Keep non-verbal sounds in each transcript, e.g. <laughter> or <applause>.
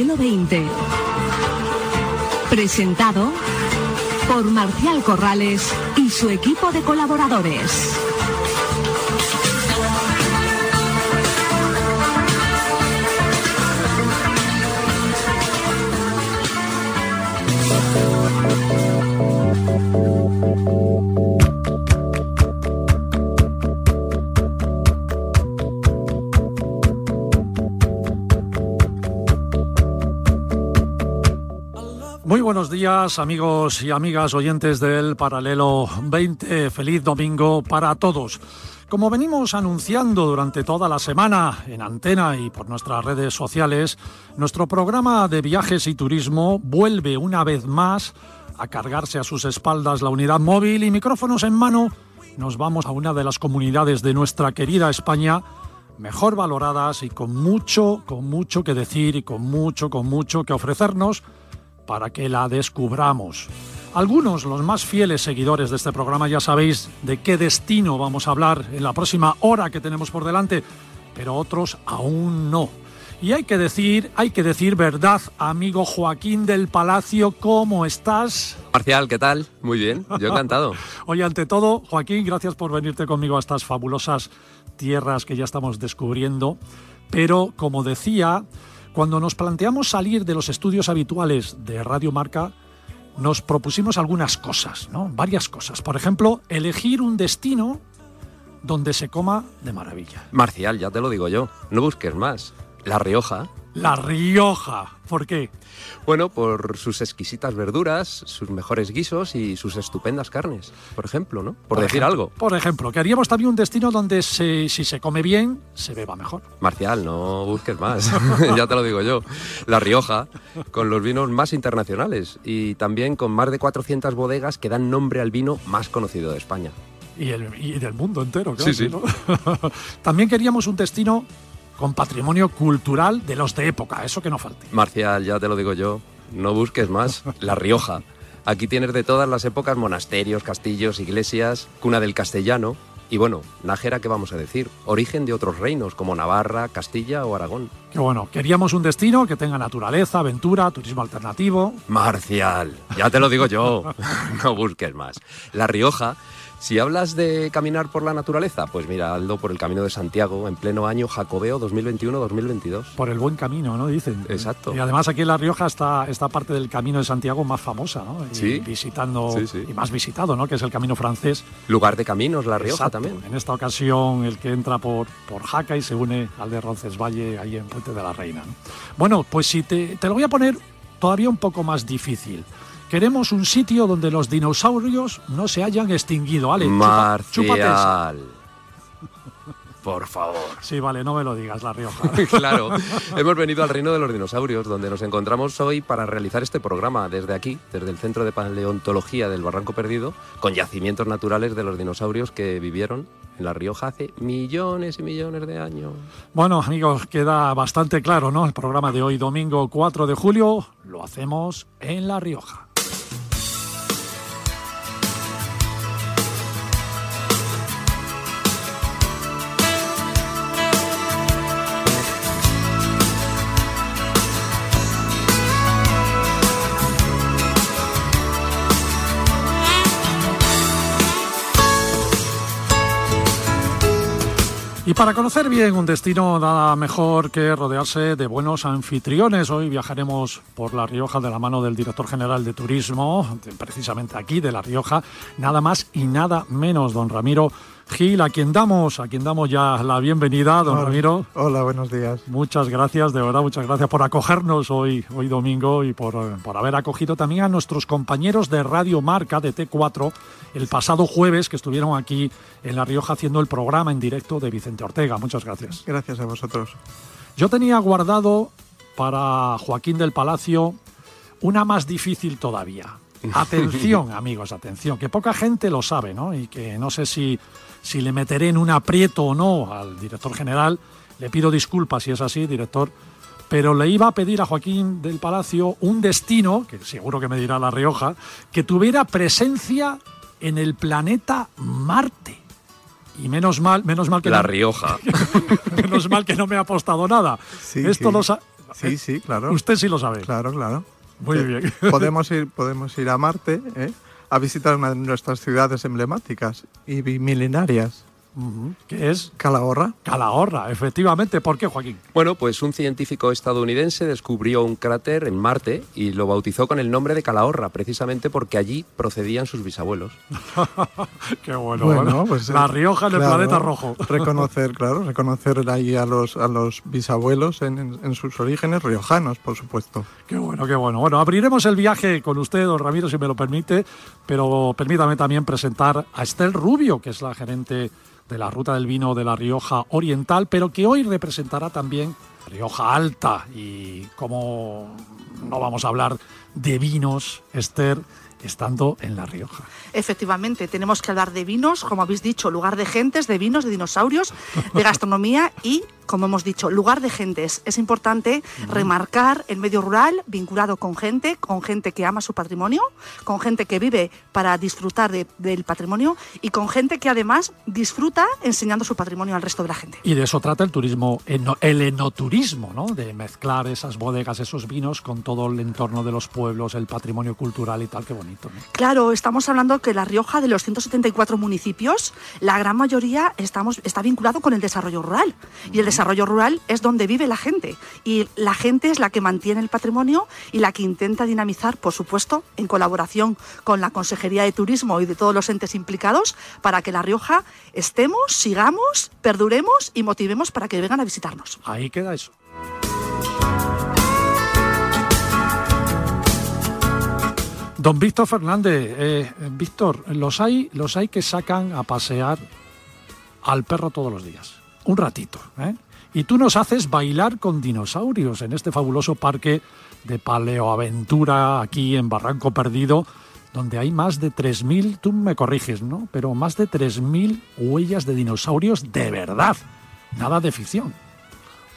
Paralelo 20. Presentado por Marcial Corrales y su equipo de colaboradores. Amigos y amigas oyentes del Paralelo 20. Feliz domingo para todos. Como venimos anunciando durante toda la semana en antena y por nuestras redes sociales, nuestro programa de viajes y turismo vuelve una vez más a cargarse a sus espaldas la unidad móvil y micrófonos en mano. Nos vamos a una de las comunidades de nuestra querida España mejor valoradas y con mucho, con mucho que decir y con mucho, con mucho que ofrecernos para que la descubramos. Algunos, los más fieles seguidores de este programa, ya sabéis de qué destino vamos a hablar en la próxima hora que tenemos por delante, pero otros aún no. Y hay que decir, hay que decir verdad, amigo Joaquín del Palacio, ¿cómo estás? Marcial, ¿qué tal? Muy bien, yo encantado. <laughs> Oye, ante todo, Joaquín, gracias por venirte conmigo a estas fabulosas tierras que ya estamos descubriendo. Pero, como decía, cuando nos planteamos salir de los estudios habituales de Radio Marca, nos propusimos algunas cosas, ¿no? Varias cosas. Por ejemplo, elegir un destino donde se coma de maravilla. Marcial, ya te lo digo yo, no busques más. La Rioja. La Rioja. ¿Por qué? Bueno, por sus exquisitas verduras, sus mejores guisos y sus estupendas carnes, por ejemplo, ¿no? Por, decir ejemplo, algo. Por ejemplo, queríamos también un destino donde se- si se come bien, se beba mejor. Marcial, no busques más, <laughs> ya te lo digo yo. La Rioja, con los vinos más internacionales y también con más de 400 bodegas que dan nombre al vino más conocido de España. Y, el- y del mundo entero, Sí, claro. sí. ¿no? <laughs> también queríamos un destino con patrimonio cultural de los de época, eso que no falte. Marcial, ya te lo digo yo, no busques más. <laughs> La Rioja. Aquí tienes de todas las épocas monasterios, castillos, iglesias, cuna del castellano. Y bueno, Nájera, ¿qué vamos a decir? Origen de otros reinos como Navarra, Castilla o Aragón. Que bueno, queríamos un destino que tenga naturaleza, aventura, turismo alternativo. Marcial, ya te lo digo yo, <laughs> no busques más. La Rioja, si hablas de caminar por la naturaleza, pues mira, Aldo por el Camino de Santiago en pleno año Jacobeo 2021-2022. Por el buen camino, ¿no? Dicen. Exacto. Y además aquí en La Rioja está esta parte del Camino de Santiago más famosa, ¿no? Y Sí. visitando, Sí, sí. y más visitado, ¿no? Que es el Camino francés. Lugar de caminos, La Rioja Exacto. también. En esta ocasión, el que entra por, por Jaca y se une al de Roncesvalles, ahí en Puente de la Reina. ¿no? Bueno, pues si te, te lo voy a poner todavía un poco más difícil. Queremos un sitio donde los dinosaurios no se hayan extinguido. Ale. Marcial. <laughs> Por favor. Sí, vale, no me lo digas, La Rioja. <laughs> Claro, hemos venido al reino de los dinosaurios, donde nos encontramos hoy para realizar este programa desde aquí, desde el Centro de Paleontología del Barranco Perdido, con yacimientos naturales de los dinosaurios que vivieron en La Rioja hace millones y millones de años. Bueno, amigos, queda bastante claro, ¿no? El programa de hoy, domingo 4 de julio, lo hacemos en La Rioja. Y para conocer bien un destino, nada mejor que rodearse de buenos anfitriones. Hoy viajaremos por La Rioja de la mano del director general de turismo, precisamente aquí de La Rioja, nada más y nada menos, don Ramiro Gil, a quien damos, a quien damos ya la bienvenida, don Ramiro. Hola, buenos días. Muchas gracias, de verdad, muchas gracias por acogernos hoy, hoy domingo y por, por haber acogido también a nuestros compañeros de Radio Marca de T4 el pasado jueves que estuvieron aquí en La Rioja haciendo el programa en directo de Vicente Ortega. Muchas gracias. Gracias a vosotros. Yo tenía guardado para Joaquín del Palacio una más difícil todavía. <laughs> Atención, amigos, atención, que poca gente lo sabe, ¿no? Y que no sé si, si le meteré en un aprieto o no al director general. Le pido disculpas si es así, director, pero le iba a pedir a Joaquín del Palacio un destino, que seguro que me dirá La Rioja, que tuviera presencia en el planeta Marte. Y menos mal, menos mal que La no- Rioja. <laughs> menos mal que no me ha apostado nada. Sí, Esto sí. lo sa- Sí, sí, claro. Usted sí lo sabe. Claro, claro. Muy bien. Podemos ir, podemos ir a Marte ¿eh? A visitar una de nuestras ciudades emblemáticas y milenarias. Ujú. Que es Calahorra. Calahorra, efectivamente. ¿Por qué, Joaquín? Bueno, pues un científico estadounidense descubrió un cráter en Marte y lo bautizó con el nombre de Calahorra, precisamente porque allí procedían sus bisabuelos. <laughs> Qué bueno. Bueno, bueno. pues, La eh, Rioja en el planeta rojo. <laughs> Reconocer, claro, reconocer ahí a los, a los bisabuelos en, en- en sus orígenes riojanos, por supuesto. Qué bueno, qué bueno. Bueno, abriremos el viaje con usted, don Ramiro, si me lo permite, pero permítame también presentar a Estel Rubio, que es la gerente de la Ruta del Vino de la Rioja Oriental, pero que hoy representará también Rioja Alta. Y como no vamos a hablar de vinos, Esther, estando en La Rioja. Efectivamente, tenemos que hablar de vinos, como habéis dicho, lugar de gentes, de vinos, de dinosaurios, de gastronomía y, como hemos dicho, lugar de gentes. Es importante remarcar el medio rural vinculado con gente, con gente que ama su patrimonio, con gente que vive para disfrutar de- del patrimonio y con gente que además disfruta enseñando su patrimonio al resto de la gente. Y de eso trata el turismo, el enoturismo, ¿no? De mezclar esas bodegas, esos vinos con todo el entorno de los pueblos, el patrimonio cultural y tal, qué bonito, ¿no? Claro, estamos hablando que La Rioja, de los 174 municipios, la gran mayoría estamos, está vinculado con el desarrollo rural. Y el desarrollo rural es donde vive la gente. Y la gente es la que mantiene el patrimonio y la que intenta dinamizar, por supuesto, en colaboración con la Consejería de Turismo y de todos los entes implicados, para que La Rioja estemos, sigamos, perduremos y motivemos para que vengan a visitarnos. Ahí queda eso. Don Víctor Fernández, eh, Víctor, los hay, los hay que sacan a pasear al perro todos los días, un ratito, ¿eh? Y tú nos haces bailar con dinosaurios en este fabuloso parque de paleoaventura aquí en Barranco Perdido, donde hay más de 3.000, tú me corriges, ¿no? Pero más de 3.000 huellas de dinosaurios de verdad, nada de ficción.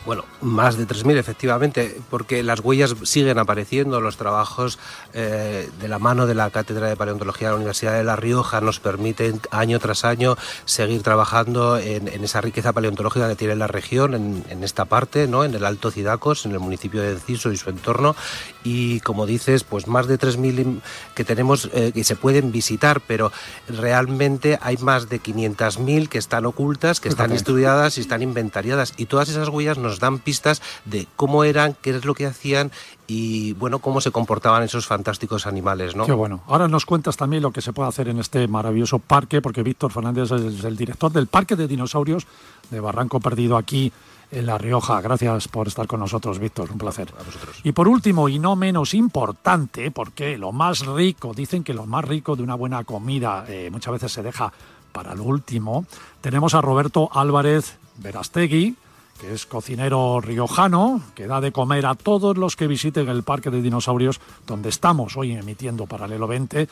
Bueno, más de 3.000 efectivamente, porque las huellas siguen apareciendo, los trabajos eh, de la mano de la Cátedra de Paleontología de la Universidad de La Rioja nos permiten año tras año seguir trabajando en, en esa riqueza paleontológica que tiene la región, en, en esta parte, ¿no? en el Alto Cidacos, en el municipio de Enciso y su entorno, y como dices, pues más de 3.000 que tenemos eh, que se pueden visitar, pero realmente hay más de 500.000 que están ocultas, que están estudiadas y están inventariadas, y todas esas huellas nos dan pistas de cómo eran, qué es lo que hacían y bueno, cómo se comportaban esos fantásticos animales, ¿no? Qué bueno. Ahora nos cuentas también lo que se puede hacer en este maravilloso parque, porque Víctor Fernández es el director del Parque de Dinosaurios de Barranco Perdido aquí en La Rioja. Gracias por estar con nosotros, Víctor. Un placer. A vosotros. Y por último, y no menos importante, porque lo más rico, dicen que lo más rico de una buena comida eh, muchas veces se deja para lo último, tenemos a Roberto Álvarez Verastegui, que es cocinero riojano, que da de comer a todos los que visiten el Parque de Dinosaurios, donde estamos hoy emitiendo Paralelo 20,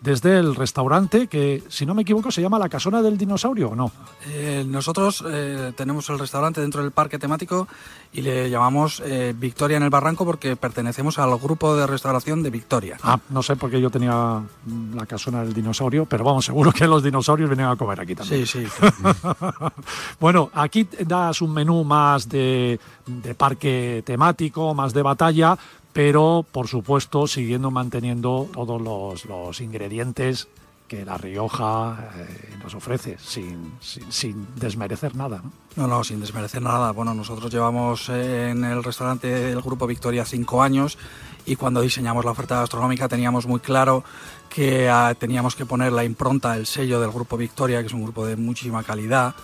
desde el restaurante que, si no me equivoco, se llama La Casona del Dinosaurio, ¿o no? Eh, nosotros eh, tenemos el restaurante dentro del parque temático y le llamamos eh, Victoria en el Barranco porque pertenecemos al grupo de restauración de Victoria. Ah, no sé por qué yo tenía mm, la casona del dinosaurio, pero vamos, seguro que los dinosaurios vienen a comer aquí también. Sí, sí. <laughs> bueno, aquí das un menú más de, de parque temático, más de batalla, pero por supuesto siguiendo manteniendo todos los, ingredientes que La Rioja eh, nos ofrece, sin, sin, sin desmerecer nada. ¿no? No, no, sin desmerecer nada. Bueno, nosotros llevamos eh, en el restaurante del Grupo Victoria cinco años y cuando diseñamos la oferta gastronómica teníamos muy claro que ah, teníamos que poner la impronta, el sello del Grupo Victoria, que es un grupo de muchísima calidad,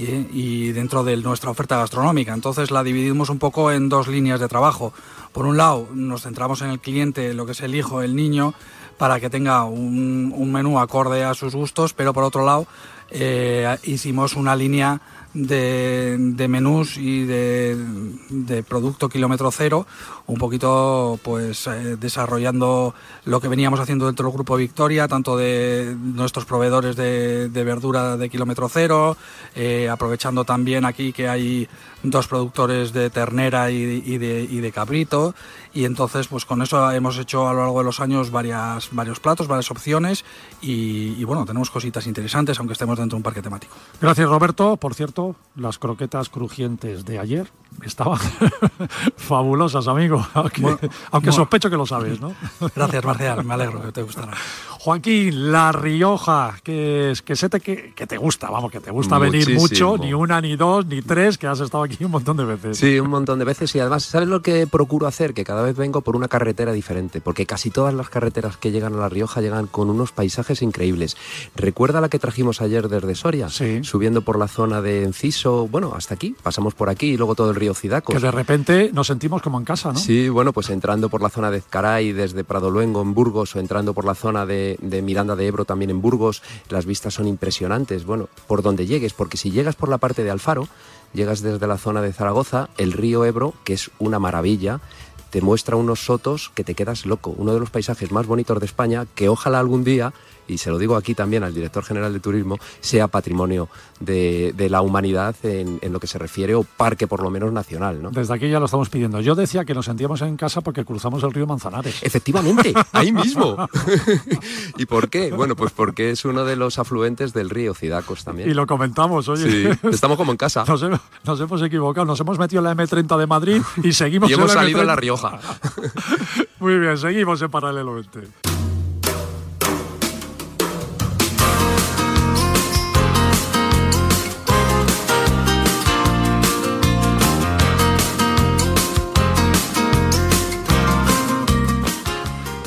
y, dentro de nuestra oferta gastronómica. Entonces la dividimos un poco en dos líneas de trabajo. Por un lado, nos centramos en el cliente, lo que es el hijo, el niño, para que tenga un, un menú acorde a sus gustos, pero por otro lado, eh, hicimos una línea de, menús y de, producto kilómetro cero, un poquito pues eh, desarrollando lo que veníamos haciendo dentro del grupo Victoria, tanto de nuestros proveedores de, verdura de kilómetro cero, eh, aprovechando también aquí que hay dos productores de ternera y de cabrito y entonces pues con eso hemos hecho a lo largo de los años varias, varios platos, varias opciones y, y bueno, tenemos cositas interesantes aunque estemos dentro de un parque temático. Gracias Roberto, por cierto, las croquetas crujientes de ayer estaban <laughs> fabulosas, amigo, aunque, bueno, aunque bueno. sospecho que lo sabes, ¿no? <laughs> Gracias Marcial, me alegro que te gustará. Joaquín, La Rioja, que, que sé te, que, que, te gusta, vamos, que te gusta Muchísimo. venir mucho, ni una, ni dos, ni tres, que has estado aquí un montón de veces. Sí, un montón de veces y además, ¿sabes lo que procuro hacer? Que cada vez vengo por una carretera diferente, porque casi todas las carreteras que llegan a La Rioja llegan con unos paisajes increíbles. ¿Recuerda la que trajimos ayer desde Soria? Sí. Subiendo por la zona de Enciso, bueno, hasta aquí, pasamos por aquí y luego todo el río Cidacos. Que de repente nos sentimos como en casa, ¿no? Sí, bueno, pues entrando por la zona de Ezcaray, desde Prado Luengo en Burgos, o entrando por la zona de, de Miranda de Ebro también en Burgos, las vistas son impresionantes, bueno, por donde llegues, porque si llegas por la parte de Alfaro, llegas desde la zona de Zaragoza, el río Ebro, que es una maravilla, te muestra unos sotos que te quedas loco, uno de los paisajes más bonitos de España, que ojalá algún día y se lo digo aquí también al director general de turismo, sea patrimonio de, de la humanidad en, en, lo que se refiere, o parque por lo menos nacional. ¿no? Desde aquí ya lo estamos pidiendo. Yo decía que nos sentíamos en casa porque cruzamos el río Manzanares. Efectivamente, <laughs> ahí mismo. <laughs> ¿Y por qué? Bueno, pues porque es uno de los afluentes del río Cidacos también. Y lo comentamos, oye. Sí, estamos como en casa. Nos, hemos, nos hemos equivocado, nos hemos metido en la M30 de Madrid y seguimos <laughs> y hemos en la salido M30. en La Rioja. Muy bien, seguimos en Paralelo 20.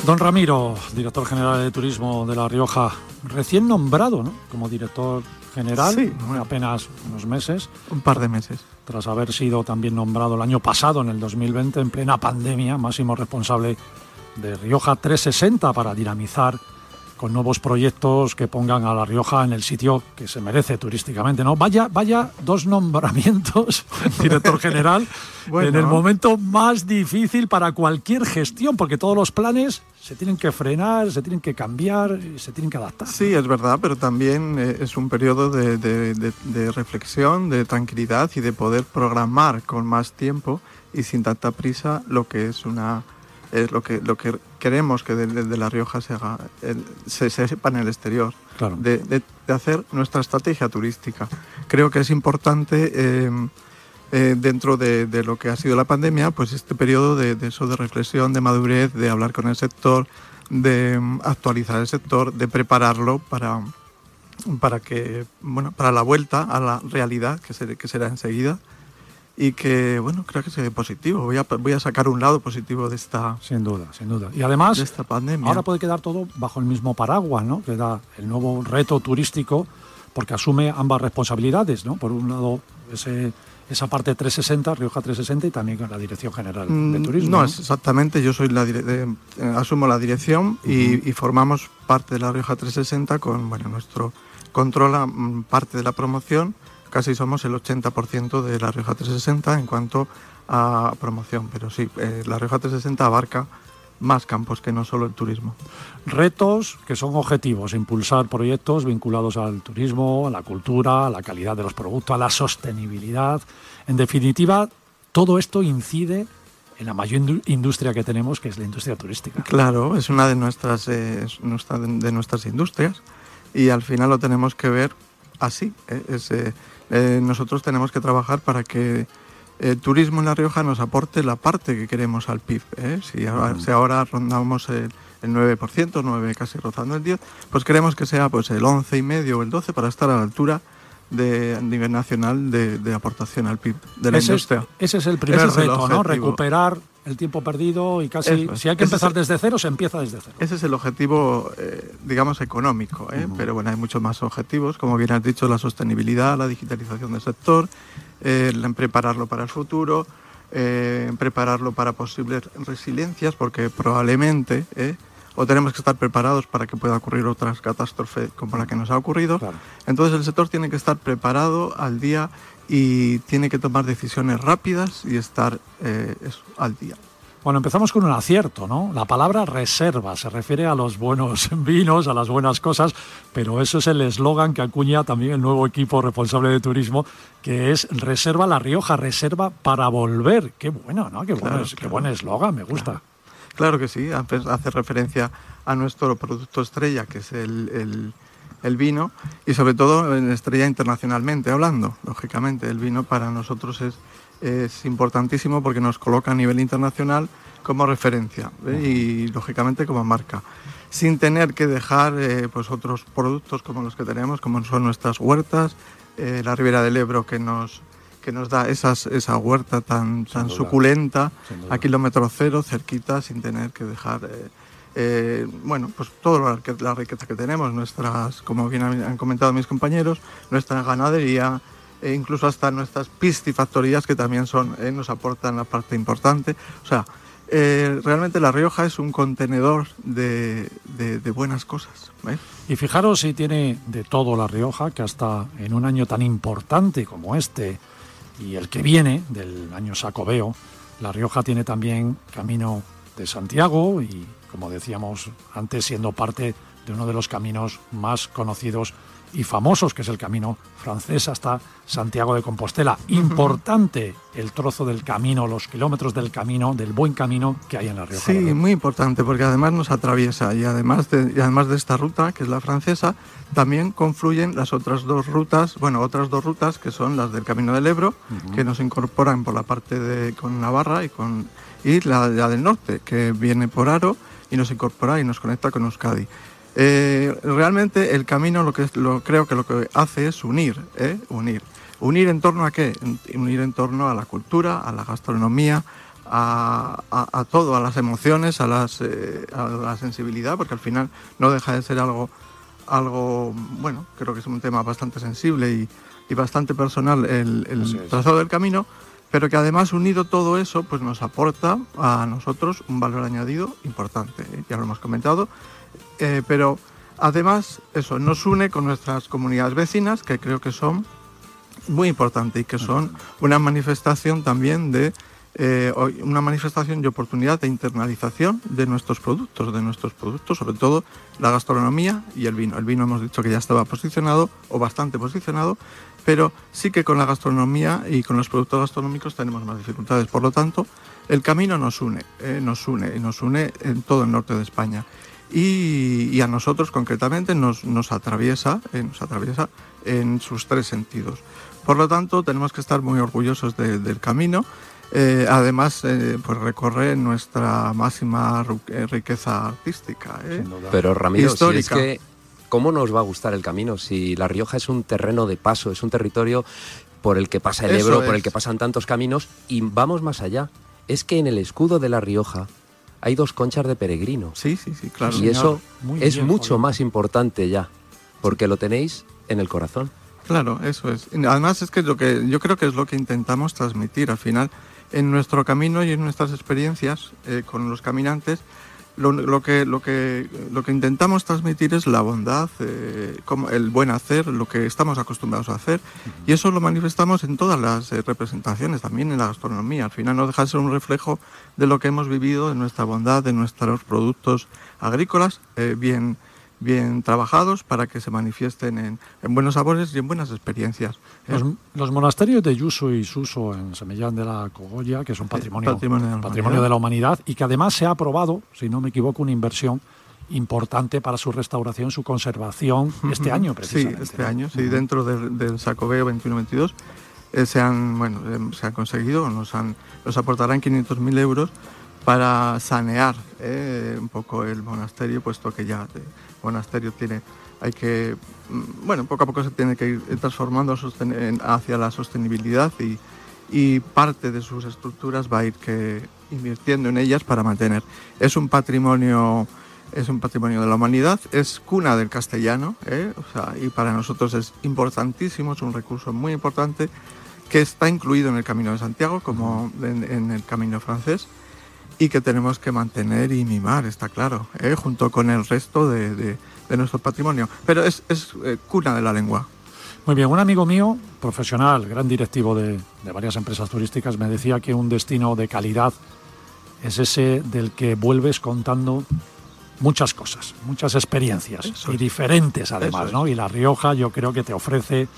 Don Ramiro, director general de Turismo de La Rioja, recién nombrado ¿no? como director general, sí, bueno. apenas unos meses. Un par de meses. Tras haber sido también nombrado el año pasado, en el 2020, en plena pandemia, máximo responsable de Rioja 360 para dinamizar con nuevos proyectos que pongan a La Rioja en el sitio que se merece turísticamente, ¿no? Vaya, vaya dos nombramientos, <laughs> director general, <laughs> bueno. en el momento más difícil para cualquier gestión, porque todos los planes se tienen que frenar, se tienen que cambiar, se tienen que adaptar. Sí, es verdad, pero también eh, es un periodo de, de, de, de reflexión, de tranquilidad y de poder programar con más tiempo y sin tanta prisa lo que es una es lo que lo que queremos que desde de, de La Rioja se haga el, se, se, sepa en el exterior claro. de, de, hacer nuestra estrategia turística creo que es importante eh, eh, dentro de, lo que ha sido la pandemia pues este periodo de, eso de reflexión de madurez de hablar con el sector de um, actualizar el sector de prepararlo para para que bueno para la vuelta a la realidad que, se, que será enseguida y que, bueno, creo que ve positivo. Voy a, voy a sacar un lado positivo de esta... Sin duda, sin duda. Y además, de esta pandemia. ahora puede quedar todo bajo el mismo paraguas, ¿no? Que da el nuevo reto turístico, porque asume ambas responsabilidades, ¿no? Por un lado, ese, esa parte 360, Rioja 360, y también con la Dirección General de Turismo. No, ¿no? Es exactamente, yo soy la eh, asumo la dirección uh -huh. y, y, formamos parte de la Rioja 360 con, bueno, nuestro controla mm, parte de la promoción casi somos el 80% de la Rioja 360 en cuanto a promoción, pero sí, eh, la Rioja 360 abarca más campos que no solo el turismo. Retos que son objetivos, impulsar proyectos vinculados al turismo, a la cultura, a la calidad de los productos, a la sostenibilidad. En definitiva, todo esto incide en la mayor industria que tenemos, que es la industria turística. Claro, es una de nuestras, eh, nuestra de nuestras industrias y al final lo tenemos que ver así. Eh, es, eh, nosotros tenemos que trabajar para que el turismo en La Rioja nos aporte la parte que queremos al PIB. ¿eh? Si, ahora, si, ahora, rondamos el, el 9%, 9 casi rozando el 10, pues queremos que sea pues el 11,5 o el 12 para estar a la altura de, a nivel nacional de, aportación al PIB de la ese industria. Es, ese es el primer reto, ¿no? Recuperar el tiempo perdido y casi, si hay que empezar desde cero, se empieza desde cero. Ese es el objetivo, eh, digamos, económico, ¿eh? pero bueno, hay muchos más objetivos, como bien has dicho, la sostenibilidad, la digitalización del sector, eh, prepararlo para el futuro, eh, prepararlo para posibles resiliencias, porque probablemente o tenemos que estar preparados para que pueda ocurrir otras catástrofes como la que nos ha ocurrido. Entonces el sector tiene que estar preparado al día y tiene que tomar decisiones rápidas y estar eh, al día. Bueno, empezamos con un acierto, ¿no? La palabra reserva se refiere a los buenos <laughs> vinos, a las buenas cosas, pero eso es el eslogan que acuña también el nuevo equipo responsable de turismo, que es Reserva La Rioja, reserva para volver. Qué bueno, ¿no? Qué, bueno, qué buen eslogan, me gusta. Claro que sí, hace referencia a nuestro producto estrella, que es el, vino, y sobre todo en estrella internacionalmente hablando. Lógicamente, el vino para nosotros es, es importantísimo porque nos coloca a nivel internacional como referencia ¿eh? y lógicamente como marca, sin tener que dejar eh, pues otros productos como los que tenemos, como son nuestras huertas, eh, la Ribera del Ebro que nos que nos da esas, esa huerta tan, tan suculenta a kilómetro cero, cerquita, sin tener que dejar, eh, eh, bueno, pues toda la, riqueza que tenemos, nuestras, como bien han comentado mis compañeros, nuestra ganadería, e incluso hasta nuestras piscifactorías que también son, eh, nos aportan la parte importante. O sea, realmente La Rioja es un contenedor de, de, de buenas cosas. Y fijaros si tiene de todo La Rioja, que hasta en un año tan importante como este, y el que viene, del año Sacobeo, La Rioja tiene también Camino de Santiago y, como decíamos antes, siendo parte de uno de los caminos más conocidos y famosos, que es el camino francés hasta Santiago de Compostela. Importante <laughs> el trozo del camino, los kilómetros del camino, del buen camino que hay en La Rioja. Sí, muy importante, porque además nos atraviesa y además, de, y además de esta ruta, que es la francesa, también confluyen las otras dos rutas, bueno, otras dos rutas que son las del Camino del Ebro, que nos incorporan por la parte de con Navarra y con y la, la del norte, que viene por Aro y nos incorpora y nos conecta con Euskadi. Eh, realmente el camino lo que lo, creo que lo que hace es unir, ¿eh? unir. ¿Unir en torno a qué? Unir en torno a la cultura, a la gastronomía, a, todo, a las emociones, a, las, eh, a la sensibilidad, porque al final no deja de ser algo, algo, bueno, creo que es un tema bastante sensible y, bastante personal el, el trazado del camino, pero que además unido todo eso, pues nos aporta a nosotros un valor añadido importante. Ya lo hemos comentado, eh, pero además eso nos une con nuestras comunidades vecinas, que creo que son muy importantes y que son una manifestación también de eh, una manifestación y oportunidad de internalización de nuestros productos, de nuestros productos, sobre todo la gastronomía y el vino. El vino hemos dicho que ya estaba posicionado o bastante posicionado, pero sí que con la gastronomía y con los productos gastronómicos tenemos más dificultades. Por lo tanto, el camino nos une, eh, nos une y nos une en todo el norte de España y, a nosotros concretamente nos, nos, atraviesa, eh, nos atraviesa en sus tres sentidos. Por lo tanto, tenemos que estar muy orgullosos del camino. Eh, además, eh, pues recorre nuestra máxima riqueza artística. Pero Ramiro, Histórica. Si es que, ¿cómo nos va a gustar el camino si La Rioja es un terreno de paso, es un territorio por el que pasa el Ebro, por el que pasan tantos caminos y vamos más allá? Es que en el escudo de La Rioja hay dos conchas de peregrino. Sí, sí, sí, claro. Y eso es mucho más importante ya, porque lo tenéis en el corazón. Claro, eso es. Además es que lo que yo creo que es lo que intentamos transmitir al final en nuestro camino y en nuestras experiencias eh, con los caminantes lo, que, lo, que, lo que intentamos transmitir es la bondad, eh, como el buen hacer, lo que estamos acostumbrados a hacer. Y eso lo manifestamos en todas las eh, representaciones, también en la gastronomía. Al final no deja de ser un reflejo de lo que hemos vivido, de nuestra bondad, de nuestros productos agrícolas, eh, bien bien trabajados para que se manifiesten en, buenos sabores y en buenas experiencias. Los, monasterios de Yuso y Suso en Semellán de la Cogolla, que son patrimonio, patrimonio, de, la humanidad y que además se ha aprobado, si no me equivoco, una inversión importante para su restauración, su conservación este año precisamente. Sí, este año, sí, dentro del, Sacobeo 21-22 eh, se han bueno eh, se ha conseguido, nos han nos aportarán 500.000 euros para sanear eh, un poco el monasterio, puesto que ya monasterio tiene, hay que, mm, bueno, poco a poco se tiene que ir transformando hacia la sostenibilidad y, parte de sus estructuras va a ir que invirtiendo en ellas para mantener. Es un patrimonio es un patrimonio de la humanidad, es cuna del castellano, ¿eh? y para nosotros es importantísimo, es un recurso muy importante que está incluido en el Camino de Santiago, como en, el Camino francés, y que tenemos que mantener y mimar, está claro, ¿eh? junto con el resto de, nuestro patrimonio. Pero es, eh, cuna de la lengua. Muy bien, un amigo mío, profesional, gran directivo de, de varias empresas turísticas, me decía que un destino de calidad es ese del que vuelves contando muchas cosas, muchas experiencias y diferentes además, ¿no? Y La Rioja yo creo que te ofrece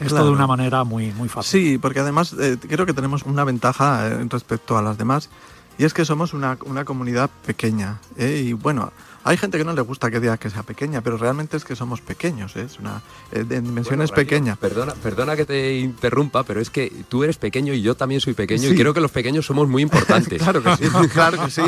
esto de una manera muy, muy fácil. Sí, porque además eh, creo que tenemos una ventaja eh, respecto a las demás y es que somos una, una comunidad pequeña. ¿eh? Y bueno, hay gente que no le gusta que diga que sea pequeña, pero realmente es que somos pequeños, ¿eh? es una eh, de dimensiones pequeñas. Perdona, perdona que te interrumpa, pero es que tú eres pequeño y yo también soy pequeño y creo que los pequeños somos muy importantes. <laughs> claro que sí, <laughs> claro que sí.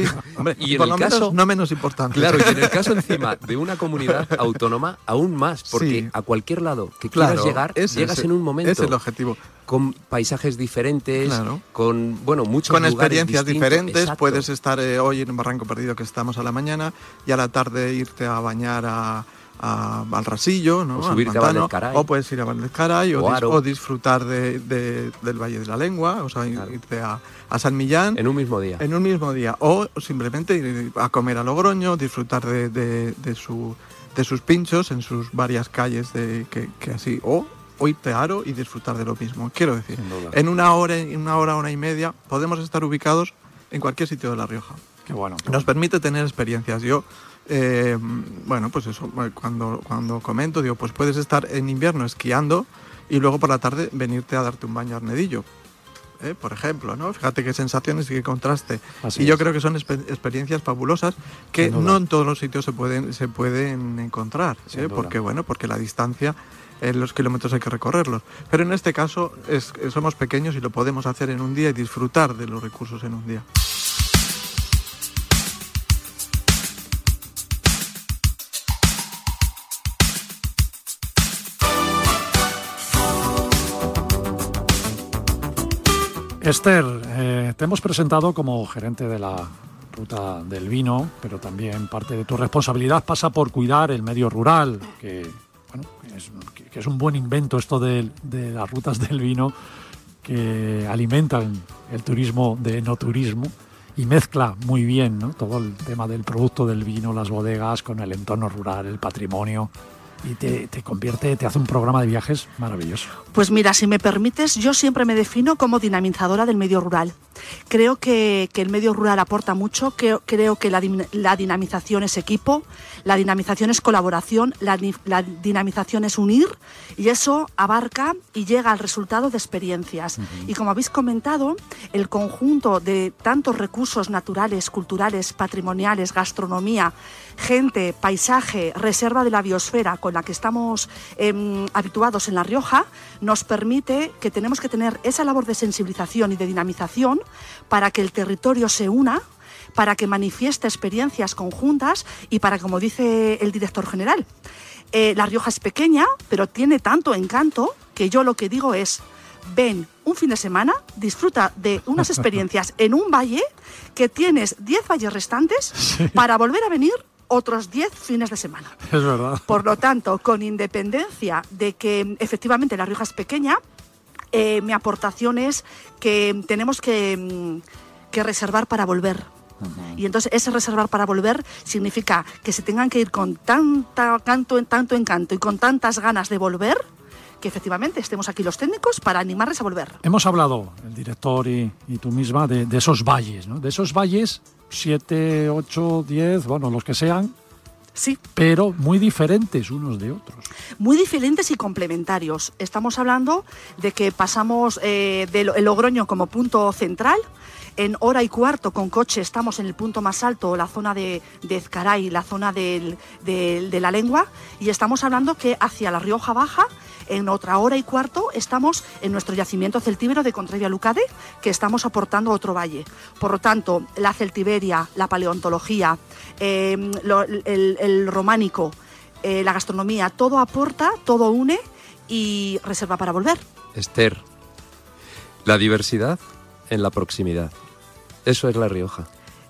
y en el caso no menos importante. Claro, y en el caso <laughs> encima de una comunidad autónoma aún más, porque a cualquier lado que quieras llegar, llegas en un momento. Es el objetivo con paisajes diferentes, con bueno muchos con experiencias diferentes. Puedes estar eh, hoy en un Barranco Perdido que estamos a la mañana y a la tarde irte a bañar a, al Rasillo, ¿no? O subirte a O puedes ir a Valdezcaray o, o, disfrutar de, del Valle de la Lengua, o sea, irte a, San Millán. En un mismo día. En un mismo día. O simplemente ir a comer a Logroño, disfrutar de, de, su, de sus pinchos en sus varias calles de, que, que así. O o irte a Aro y disfrutar de lo mismo. Quiero decir, en una hora, en una hora, hora y media, podemos estar ubicados en cualquier sitio de La Rioja. Qué bueno. Nos permite tener experiencias. Yo, eh, bueno, pues eso, cuando, cuando comento, digo, pues puedes estar en invierno esquiando y luego por la tarde venirte a darte un baño a Arnedillo. ¿eh? por ejemplo, ¿no? Fíjate qué sensaciones y qué contraste. y yo creo que son experiencias fabulosas que no en todos los sitios se pueden, se pueden encontrar, ¿eh? porque bueno, porque la distancia en los kilómetros hay que recorrerlos. Pero en este caso somos pequeños y lo podemos hacer en un día y disfrutar de los recursos en un día. Esther, eh, te hemos presentado como gerente de la ruta del vino, pero también parte de tu responsabilidad pasa por cuidar el medio rural, que que es un buen invento esto de, las rutas del vino que alimentan el turismo de no turismo y mezcla muy bien todo el tema del producto del vino, las bodegas, con el entorno rural, el patrimonio y te, te, convierte, te hace un programa de viajes maravilloso. Pues mira, si me permites, yo siempre me defino como dinamizadora del medio rural. Creo que, el medio rural aporta mucho, creo, creo que la, dinamización es equipo, la dinamización es colaboración, la, dinamización es unir y eso abarca y llega al resultado de experiencias. Y como habéis comentado, el conjunto de tantos recursos naturales, culturales, patrimoniales, gastronomía, gente, paisaje, reserva de la biosfera con la que estamos em, habituados en La Rioja, nos permite que tenemos que tener esa labor de sensibilización y de dinamización para que el territorio se una para que manifieste experiencias conjuntas y para, como dice el director general, eh, La Rioja es pequeña, pero tiene tanto encanto que yo lo que digo es, ven un fin de semana, disfruta de unas <laughs> experiencias en un valle que tienes 10 valles restantes para volver a venir otros 10 fines de semana. <laughs> Es verdad. Por lo tanto, con independencia de que efectivamente La Rioja es pequeña, eh, mi aportación es que tenemos que, mm, que reservar para volver. Y entonces ese reservar para volver significa que se tengan que ir con tanta, tanto, tanto encanto y con tantas ganas de volver que efectivamente estemos aquí los técnicos para animarles a volver. Hemos hablado, el director y, tú misma, de, de, esos valles, ¿no? de esos valles, 7, 8, 10, bueno, los que sean, Sí. Pero muy diferentes unos de otros. Muy diferentes y complementarios. Estamos hablando de que pasamos eh, del Logroño como punto central En hora y cuarto con coche estamos en el punto más alto, la zona de, de Ezcaray, la zona del- del- de la lengua, y estamos hablando que hacia la Rioja Baja en otra hora y cuarto estamos en nuestro yacimiento celtíbero de Contrevia Lucade, que estamos aportando otro valle. Por lo tanto, la celtiberia, la paleontología, lo- el, el románico, eh, la gastronomía, todo aporta, todo une y reserva para volver. Esther, la diversidad en la proximidad. Eso es La Rioja.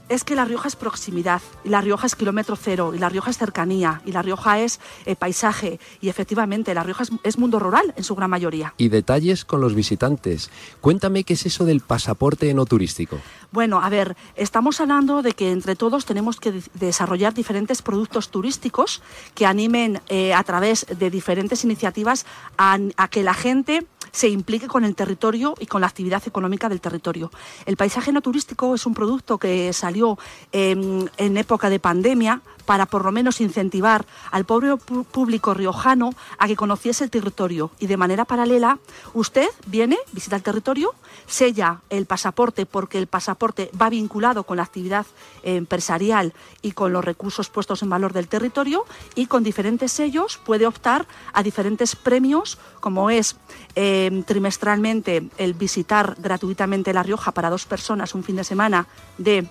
Es que La Rioja es proximidad, y La Rioja es kilómetro cero, y La Rioja es cercanía, y La Rioja es eh, paisaje, y efectivamente La Rioja es, es mundo rural en su gran mayoría. Y detalles con los visitantes. Cuéntame qué es eso del pasaporte no turístico. Bueno, a ver, estamos hablando de que entre todos tenemos que de- desarrollar diferentes productos turísticos que animen eh, a través de diferentes iniciativas a, a que la gente se implique con el territorio y con la actividad económica del territorio. El paisaje no turístico es un producto que salió em, en época de pandemia para por lo menos incentivar al pobre público riojano a que conociese el territorio. Y de manera paralela usted viene, visita el territorio, sella el pasaporte porque el pasaporte va vinculado con la actividad empresarial y con los recursos puestos en valor del territorio y con diferentes sellos puede optar a diferentes premios como es eh, trimestralmente el visitar gratuitamente La Rioja para dos personas un fin de semana de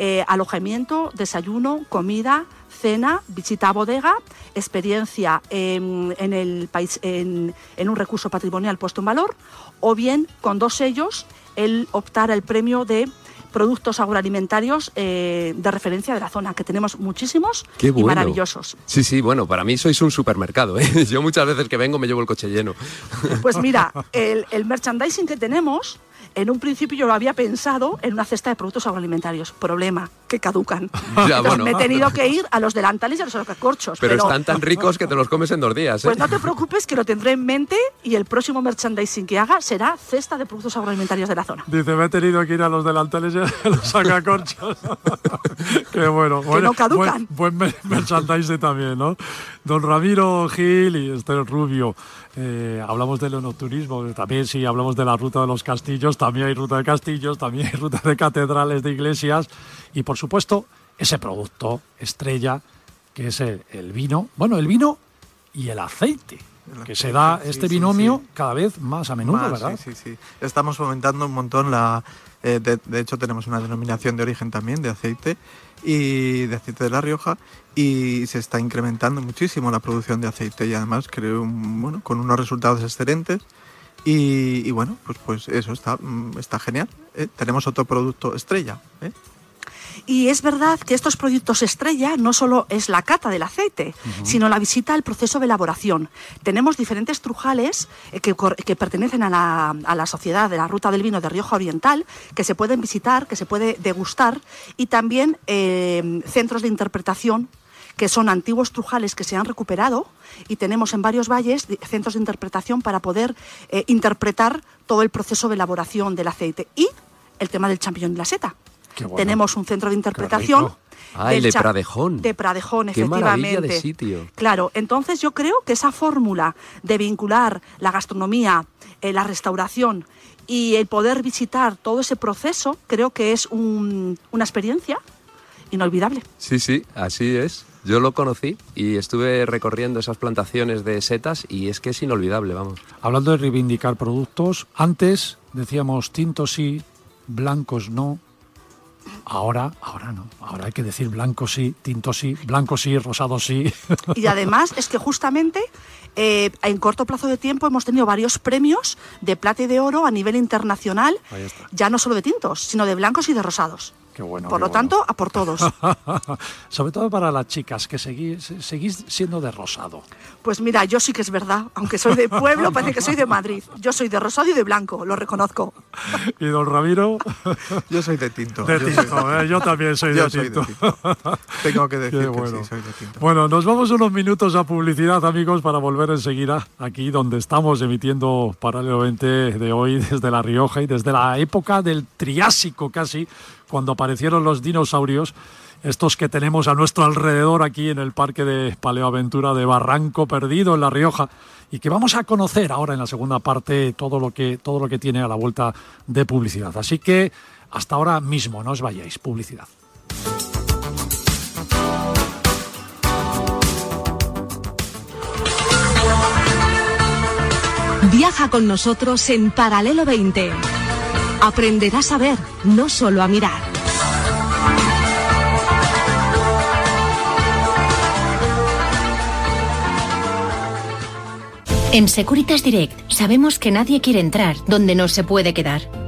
eh, alojamiento, desayuno, comida, cena, visita a bodega, experiencia en, en el país, en, en un recurso patrimonial puesto en valor, o bien con dos sellos el optar al premio de productos agroalimentarios eh, de referencia de la zona, que tenemos muchísimos Qué y maravillosos. Sí, sí, bueno, para mí sois un supermercado. ¿eh? <laughs> Yo muchas veces que vengo me llevo el coche lleno. Pues mira, <laughs> el, el merchandising que tenemos, en un principio yo lo había pensado en una cesta de productos agroalimentarios. Problema, que caducan. <laughs> Ya, Entonces bueno. me he tenido que ir a los delantales y a los corchos. Pero, están tan ricos que te los comes en dos días. ¿eh? Pues no te preocupes que lo tendré en mente y el próximo merchandising que haga será cesta de productos agroalimentarios de la zona. Dice, me he tenido que ir a los delantales y a <laughs> los sacacorchos. <laughs> Qué bueno. bueno no caducan. Buen, buen mer- merchandising también, ¿no? Don Ramiro Gil y Esther Rubio. Eh, hablamos del enoturismo, también sí hablamos de la ruta de los castillos, también hay ruta de castillos, también hay ruta de catedrales, de iglesias y por supuesto ese producto estrella que es el, el vino, bueno, el vino y el aceite, El que se da sí, este sí, binomio sí. cada vez más a menudo, Más, ¿verdad? Sí, sí, sí. Estamos fomentando un montón la... eh, de, de hecho, tenemos una denominación de origen también de aceite y de aceite de La Rioja y se está incrementando muchísimo la producción de aceite y además creo bueno con unos resultados excelentes y, y bueno pues pues eso está mm, está genial ¿eh? tenemos otro producto estrella ¿eh? Y es verdad que estos productos estrella no solo es la cata del aceite, sino la visita al proceso de elaboración. Tenemos diferentes trujales eh, que, pertenecen a la, a la sociedad de la Ruta del Vino de Rioja Oriental, que se pueden visitar, que se puede degustar, y también eh, centros de interpretación que son antiguos trujales que se han recuperado y tenemos en varios valles de- centros de interpretación para poder eh, interpretar todo el proceso de elaboración del aceite y el tema del champiñón y la seta. Bueno. Tenemos un centro de interpretación. Ah, el del de Pradejón. De Pradejón, Qué maravilla efectivamente. de sitio. Claro, entonces yo creo que esa fórmula de vincular la gastronomía, eh, la restauración y el poder visitar todo ese proceso, creo que es un- una experiencia inolvidable. Sí, sí, así es. Yo lo conocí y estuve recorriendo esas plantaciones de setas y es que es inolvidable, vamos. Hablando de reivindicar productos, antes decíamos tintos sí, blancos no. Ahora, ahora no. Ahora hay que decir blanco sí, tinto sí, blanco sí, rosado sí. Y además es que justamente eh, en corto plazo de tiempo hemos tenido varios premios de plata y de oro a nivel internacional, ya no solo de tintos, sino de blancos y de rosados. Qué bueno. Por qué lo tanto, a por todos. bueno. <laughs> Sobre todo para las chicas, que seguís, seguís siendo de rosado. Pues mira, yo sí que es verdad, aunque soy de pueblo, parece que soy de Madrid. Yo soy de rosado y de blanco, lo reconozco. <laughs> Y don Ramiro, <laughs> yo soy de tinto de yo soy tinto. ¿eh? Yo también soy yo de soy de tinto. tinto. tengo que decir Qué que bueno. sí soy de tinto Bueno, nos vamos unos minutos a publicidad, amigos, para volver enseguida aquí donde estamos emitiendo Paralelo 20 de hoy desde La Rioja y desde la época del Triásico casi, cuando aparecieron los dinosaurios, estos que tenemos a nuestro alrededor aquí en el Parque de Paleoaventura de Barranco Perdido en La Rioja y que vamos a conocer ahora en la segunda parte todo lo que, todo lo que tiene a la vuelta de publicidad. Así que Hasta ahora mismo, no os vayáis, publicidad. Viaja con nosotros en Paralelo 20. Aprenderás a ver, no solo a mirar. En Securitas Direct sabemos que nadie quiere entrar donde no se puede quedar.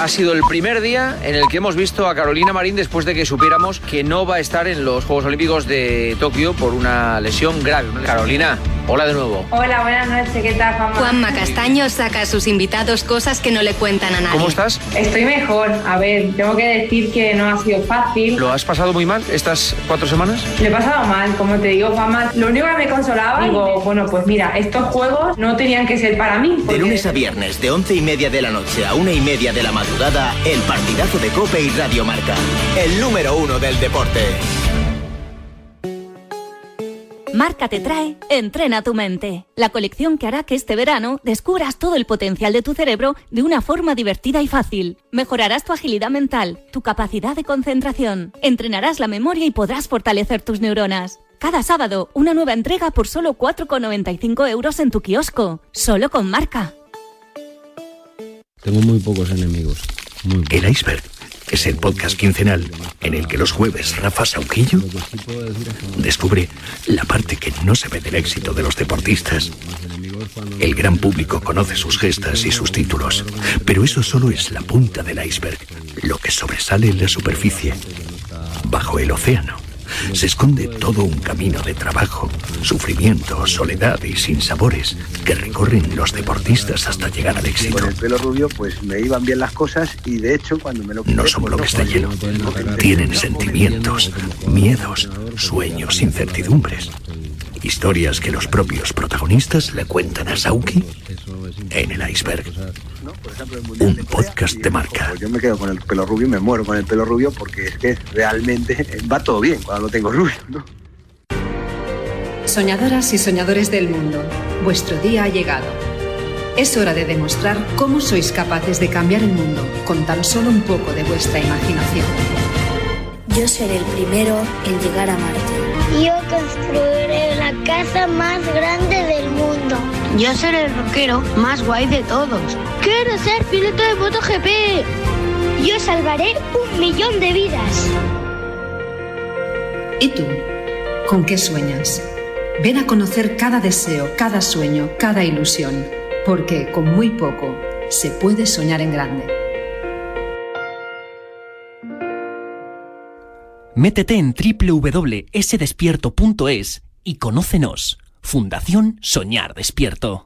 Ha sido el primer día en el que hemos visto a Carolina Marín después de que supiéramos que no va a estar en los Juegos Olímpicos de Tokio por una lesión grave. Carolina, hola de nuevo. Hola, buenas noches, ¿qué tal, Juanma? Juanma Castaño saca a sus invitados cosas que no le cuentan a nadie. ¿Cómo estás? Estoy mejor. A ver, tengo que decir que no ha sido fácil. ¿Lo has pasado muy mal estas cuatro semanas? Lo he pasado mal, como te digo, Juanma. Lo único que me consolaba, digo, bueno, pues mira, estos juegos no tenían que ser para mí. De lunes a viernes, de once y media de la noche a una y media de la madrugada, el partidazo de Cope y Radio Marca. El número uno del deporte. Marca te trae Entrena tu mente, la colección que hará que este verano descubras todo el potencial de tu cerebro de una forma divertida y fácil. Mejorarás tu agilidad mental, tu capacidad de concentración, entrenarás la memoria y podrás fortalecer tus neuronas. Cada sábado, una nueva entrega por solo 4,95 euros en tu kiosco, solo con Marca. Tengo muy pocos enemigos. El Iceberg es el podcast quincenal en el que los jueves Rafa Sauquillo descubre la parte que no se ve del éxito de los deportistas. El gran público conoce sus gestas y sus títulos, pero eso solo es la punta del iceberg, lo que sobresale en la superficie. Bajo el océano se esconde todo un camino de trabajo, sufrimiento, soledad y sinsabores que recorren los deportistas hasta llegar al éxito. Con el pelo rubio, pues me iban bien las cosas y de hecho cuando me lo quité, No son bloques de hielo, tienen sentimientos, miedos, sueños, incertidumbres. Historias que los propios protagonistas le cuentan a Sauki en el iceberg. Un podcast de marca. Pues yo me quedo con el pelo rubio y me muero con el pelo rubio porque es que realmente va todo bien cuando lo tengo rubio, ¿no? Soñadoras y soñadores del mundo, vuestro día ha llegado. Es hora de demostrar cómo sois capaces de cambiar el mundo con tan solo un poco de vuestra imaginación. Yo seré el primero en llegar a Marte. Yo construiré casa más grande del mundo. Yo seré el rockero más guay de todos. Quiero ser piloto de MotoGP. Yo salvaré un millón de vidas. ¿Y tú? ¿Con qué sueñas? Ven a conocer cada deseo, cada sueño, cada ilusión, porque con muy poco se puede soñar en grande. Métete en www.sdespierto.es y conócenos. Fundación Soñar Despierto.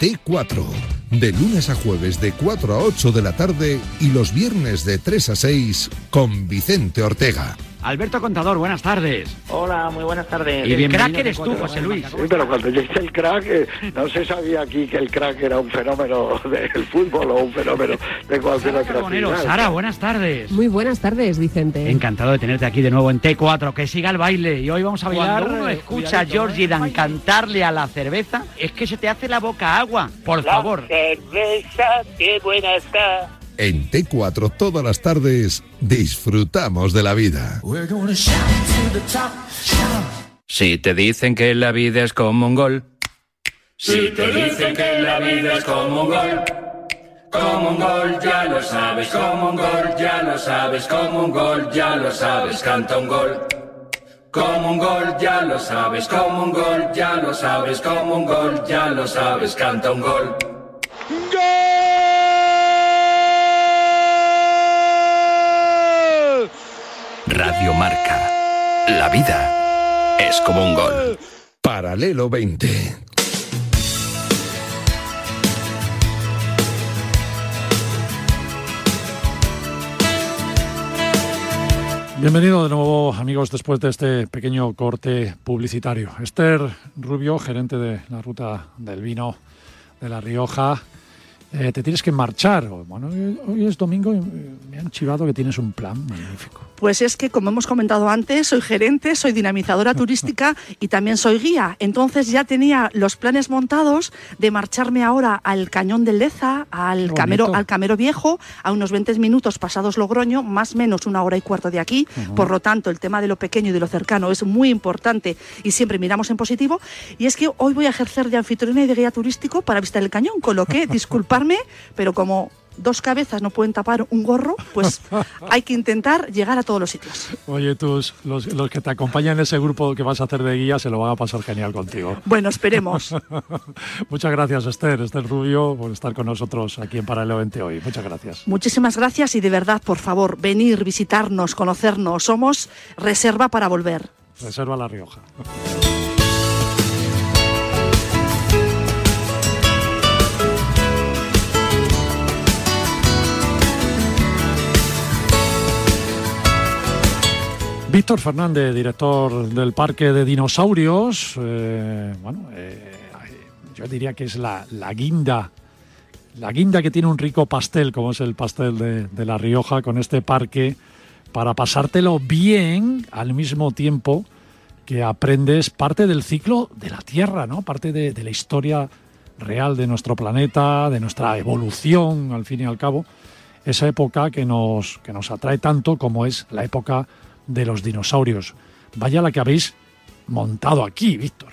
T4. De lunes a jueves de 4 a 8 de la tarde y los viernes de 3 a 6 con Vicente Ortega. Alberto Contador, buenas tardes. Hola, muy buenas tardes. Y el crack eres tú, José Luis. Sí, pero cuando yo hice el crack, eh, no se sabía aquí que el crack era un fenómeno del fútbol o un fenómeno de cualquier otra Carbonero. Sara, buenas tardes. Muy buenas tardes, Vicente. Encantado de tenerte aquí de nuevo en T4, que siga el baile. Y hoy vamos a bailar. Cuando uno escucha a Georgie Dan cantarle a la cerveza, es que se te hace la boca agua. Por favor. cerveza, qué buena está. En T4 todas las tardes disfrutamos de la vida. Si te dicen que la vida es como un gol. Si te dicen que la vida es como un gol, como un gol, ya lo sabes, como un gol, ya lo sabes, como un gol, ya lo sabes, canta un gol. Como un gol, ya lo sabes, como un gol, ya lo sabes, como un gol, ya lo sabes, canta un gol. Radio Marca. La vida es como un gol. Paralelo 20. Bienvenido de nuevo, amigos, después de este pequeño corte publicitario. Esther Rubio, gerente de la ruta del vino de La Rioja. Eh, te tienes que marchar. Bueno, hoy es domingo y me han chivado que tienes un plan magnífico. Pues es que, como hemos comentado antes, soy gerente, soy dinamizadora <laughs> turística y también soy guía. Entonces ya tenía los planes montados de marcharme ahora al Cañón de Leza, al Camero, al Camero Viejo, a unos 20 minutos pasados Logroño, más o menos una hora y cuarto de aquí. Por lo tanto, el tema de lo pequeño y de lo cercano es muy importante y siempre miramos en positivo. Y es que hoy voy a ejercer de anfitriona y de guía turístico para visitar el cañón, con lo que, <laughs> pero como dos cabezas no pueden tapar un gorro, pues <laughs> hay que intentar llegar a todos los sitios. Oye, tus, los, los, que te acompañan en ese grupo que vas a hacer de guía se lo van a pasar genial contigo. Bueno, esperemos. <laughs> Muchas gracias, Esther, Esther Rubio, por estar con nosotros aquí en Paralelo 20 hoy. Muchas gracias. Muchísimas gracias y de verdad, por favor, venir, visitarnos, conocernos. Somos reserva para volver. Reserva La Rioja. Víctor Fernández, director del Parque de Dinosaurios. Eh, bueno, eh, yo diría que es la, la, guinda, la guinda que tiene un rico pastel, como es el pastel de, La Rioja, con este parque, para pasártelo bien al mismo tiempo que aprendes parte del ciclo de la Tierra, ¿no? Parte de, de la historia real de nuestro planeta, de nuestra evolución, al fin y al cabo. Esa época que nos, que nos atrae tanto como es la época de los dinosaurios. Vaya la que habéis montado aquí, Víctor.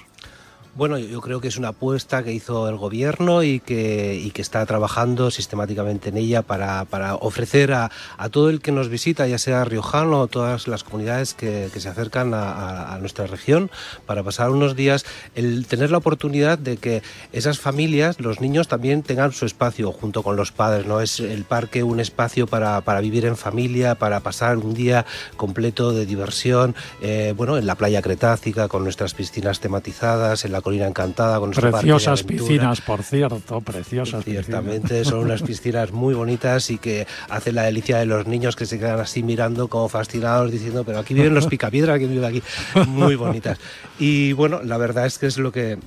Bueno, yo creo que es una apuesta que hizo el gobierno y que, está trabajando sistemáticamente en ella para, ofrecer a, todo el que nos visita, ya sea riojano o todas las comunidades que, se acercan a, nuestra región, para pasar unos días, el tener la oportunidad de que esas familias, los niños también tengan su espacio junto con los padres. ¿no? Es el parque un espacio para, para vivir en familia, para pasar un día completo de diversión, eh, bueno, en la playa cretácica, con nuestras piscinas tematizadas, en la colina encantada con preciosas piscinas por cierto preciosas ciertamente piscinas. son unas piscinas muy bonitas y que hacen la delicia de los niños que se quedan así mirando como fascinados diciendo pero aquí viven los picapiedra que viven aquí muy bonitas y bueno la verdad es que es lo que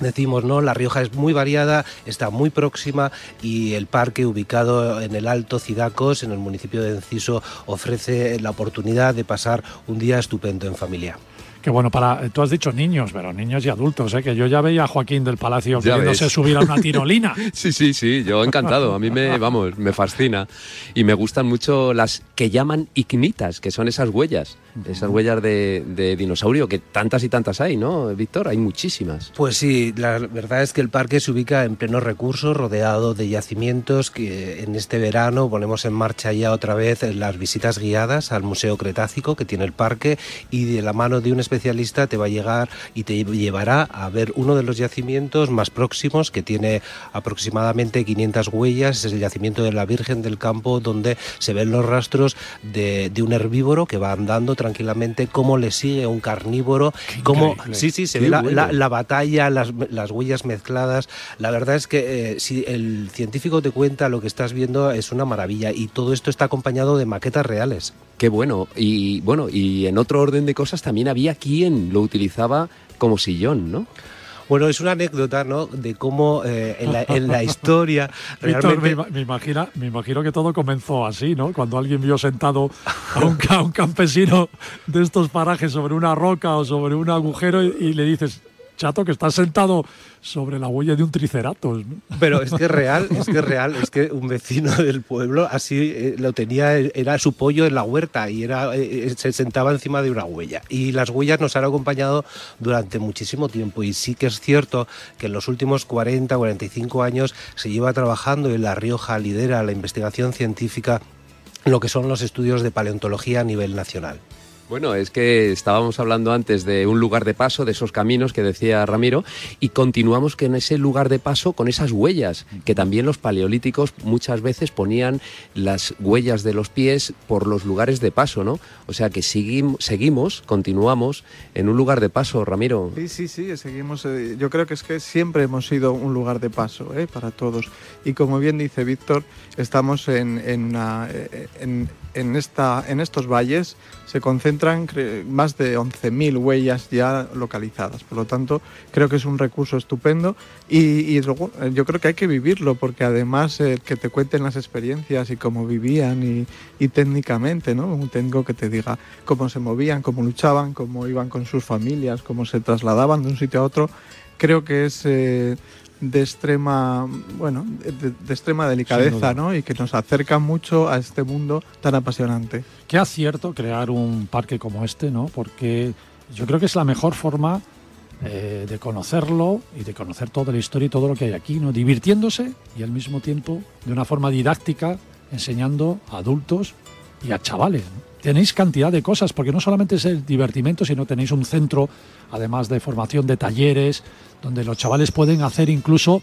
Decimos, ¿no? La Rioja es muy variada, está muy próxima y el parque ubicado en el Alto Cidacos, en el municipio de Enciso, ofrece la oportunidad de pasar un día estupendo en familia que bueno, para tú has dicho niños, pero niños y adultos, ¿eh? que yo ya veía a Joaquín del Palacio queriéndose subir a una <laughs> tirolina. sí, sí, sí, yo encantado, a mí me, <laughs> vamos, me fascina y me gustan mucho las que llaman ignitas, que son esas huellas, esas huellas de, dinosaurio, que tantas y tantas hay, ¿no, Víctor? Hay muchísimas. Pues sí, la verdad es que el parque se ubica en pleno recurso, rodeado de yacimientos que en este verano ponemos en marcha ya otra vez las visitas guiadas al Museo Cretácico que tiene el parque y de la mano de un especialista te va a llegar y te llevará a ver uno de los yacimientos más próximos que tiene aproximadamente 500 huellas, es el yacimiento de la Virgen del Campo donde se ven los rastros de, de un herbívoro que va andando tranquilamente, cómo le sigue un carnívoro, cómo sí, sí, se ve la, la, la, batalla, las, las, huellas mezcladas. La verdad es que eh, si el científico te cuenta lo que estás viendo es una maravilla y todo esto está acompañado de maquetas reales. Qué bueno. Y bueno, y en otro orden de cosas también había quien lo utilizaba como sillón, ¿no? Bueno, es una anécdota, ¿no? De cómo eh, en, la, en, la, historia <laughs> realmente... Víctor, me, me, imagina, me imagino que todo comenzó así, ¿no? Cuando alguien vio sentado a un, a un campesino de estos parajes sobre una roca o sobre un agujero y, y le dices, chato, que estás sentado sobre la huella de un triceratops. ¿no? Pero es que es <laughs> real, es que es real, es que un vecino del pueblo así eh, lo tenía, era su pollo en la huerta y era, eh, se sentaba encima de una huella. Y las huellas nos han acompañado durante muchísimo tiempo y sí que es cierto que en los últimos 40, 45 años se lleva trabajando y La Rioja lidera la investigación científica lo que son los estudios de paleontología a nivel nacional. Bueno, es que estábamos hablando antes de un lugar de paso, de esos caminos que decía Ramiro, y continuamos que en ese lugar de paso con esas huellas, que también los paleolíticos muchas veces ponían las huellas de los pies por los lugares de paso, ¿no? O sea que seguimos, continuamos en un lugar de paso, Ramiro. Sí, sí, sí, seguimos. eh, yo creo que es que siempre hemos sido un lugar de paso ¿eh? para todos. Y como bien dice Víctor, estamos en, en, una, eh, en, en esta, en estos valles se concentran más de 11.000 huellas ya localizadas. Por lo tanto, creo que es un recurso estupendo y, eh, yo creo que hay que vivirlo porque además eh, que te cuenten las experiencias y cómo vivían y, técnicamente, ¿no? Un técnico que te diga cómo se movían, cómo luchaban, cómo iban con sus familias, cómo se trasladaban de un sitio a otro, creo que es eh, de extrema, bueno, de, de extrema delicadeza. ¿no? Y que nos acerca mucho a este mundo tan apasionante. Qué acierto crear un parque como este, ¿no? Porque yo creo que es la mejor forma eh, de conocerlo y de conocer toda la historia y todo lo que hay aquí, ¿no? Divirtiéndose y al mismo tiempo de una forma didáctica enseñando a adultos y a chavales. ¿no? Tenéis cantidad de cosas, porque no solamente es el divertimento, sino tenéis un centro, además de formación de talleres, donde los chavales pueden hacer incluso,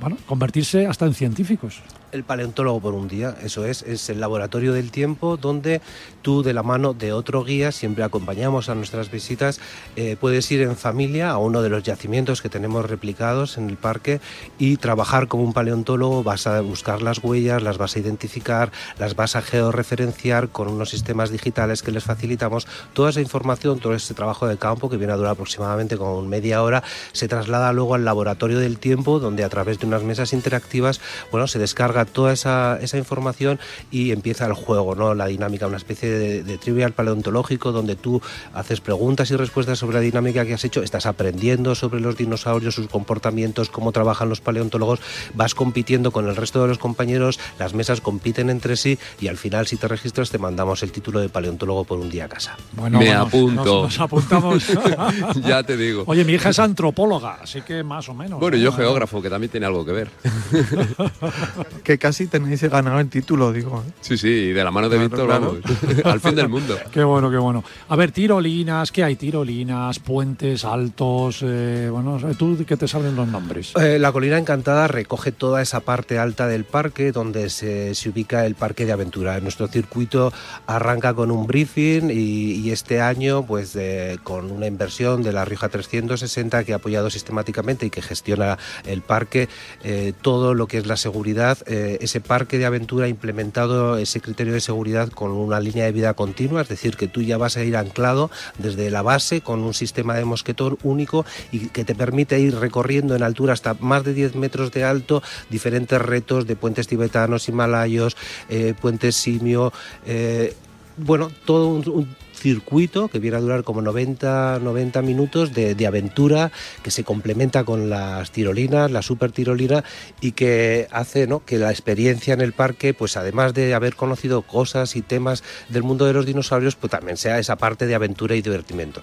bueno, convertirse hasta en científicos. El paleontólogo por un día, eso es, es el laboratorio del tiempo donde tú de la mano de otro guía, siempre acompañamos a nuestras visitas, eh, puedes ir en familia a uno de los yacimientos que tenemos replicados en el parque y trabajar como un paleontólogo, vas a buscar las huellas, las vas a identificar, las vas a georreferenciar con unos sistemas digitales que les facilitamos. Toda esa información, todo ese trabajo de campo que viene a durar aproximadamente como media hora, se traslada luego al laboratorio del tiempo donde a través de unas mesas interactivas, bueno, se descarga toda esa, esa información y empieza el juego, ¿no? La dinámica, una especie de, de trivial paleontológico donde tú haces preguntas y respuestas sobre la dinámica que has hecho, estás aprendiendo sobre los dinosaurios, sus comportamientos, cómo trabajan los paleontólogos, vas compitiendo con el resto de los compañeros, las mesas compiten entre sí y al final si te registras te mandamos el título de paleontólogo por un día a casa. Bueno, Me apunto. Nos, nos apuntamos. <laughs> ya te digo. Oye, mi hija es antropóloga, así que más o menos. Bueno, y ¿no? yo geógrafo, que también tiene algo que ver. <laughs> Que casi tenéis ganado el título, digo. ¿eh? Sí, sí, y de la mano de Claro, Víctor, claro. vamos, <laughs> al fin del mundo. <laughs> Qué bueno, qué bueno. A ver, tirolinas, ¿qué hay? Tirolinas, puentes altos, eh, bueno, ¿tú qué te saben los nombres? Eh, la Colina Encantada recoge toda esa parte alta del parque donde se, se ubica el parque de aventura. Nuestro circuito arranca con un briefing y, y este año pues de- con una inversión de la Rioja 360 que ha apoyado sistemáticamente y que gestiona el parque eh, todo lo que es la seguridad. Eh, ese parque de aventura implementado ese criterio de seguridad con una línea de vida continua, es decir, que tú ya vas a ir anclado desde la base con un sistema de mosquetón único y que te permite ir recorriendo en altura hasta más de 10 metros de alto diferentes retos de puentes tibetanos, himalayos, eh, puentes simio, eh, bueno, todo un circuito que viene a durar como 90, 90 minutos de, de aventura que se complementa con las tirolinas, la super tirolina y que hace ¿no? que la experiencia en el parque, pues además de haber conocido cosas y temas del mundo de los dinosaurios, pues también sea esa parte de aventura y divertimento.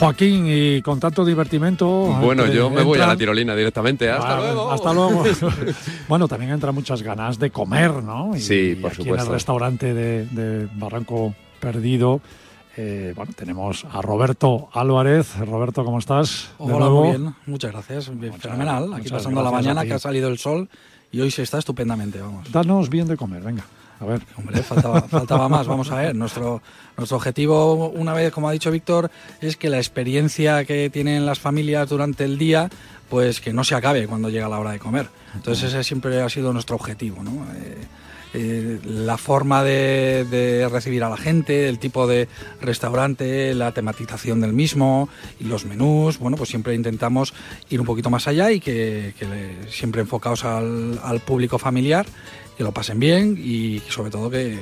Joaquín, y con tanto divertimento. Bueno, yo me voy a la tirolina directamente. Hasta Vale, luego. Hasta luego. <laughs> bueno, también entran muchas ganas de comer, ¿no? Y, Sí, por aquí en el supuesto. restaurante de, de Barranco Perdido. eh, bueno, tenemos a Roberto Álvarez. Roberto, ¿cómo estás? De Hola, nuevo. muy bien. Muchas gracias. Bien, Fenomenal. Aquí muchas pasando la mañana que ha salido el sol y hoy se está estupendamente, vamos. Danos bien de comer, venga. A ver. Hombre, <laughs> faltaba, más. Vamos a ver. Nuestro, nuestro objetivo, una vez, como ha dicho Víctor, es que la experiencia que tienen las familias durante el día, pues que no se acabe cuando llega la hora de comer. Entonces ese siempre ha sido nuestro objetivo, ¿no? Eh, eh, la forma de, recibir a la gente, el tipo de restaurante, la tematización del mismo y los menús, bueno, pues siempre intentamos ir un poquito más allá y que, siempre enfocados al público familiar que lo pasen bien y sobre todo que,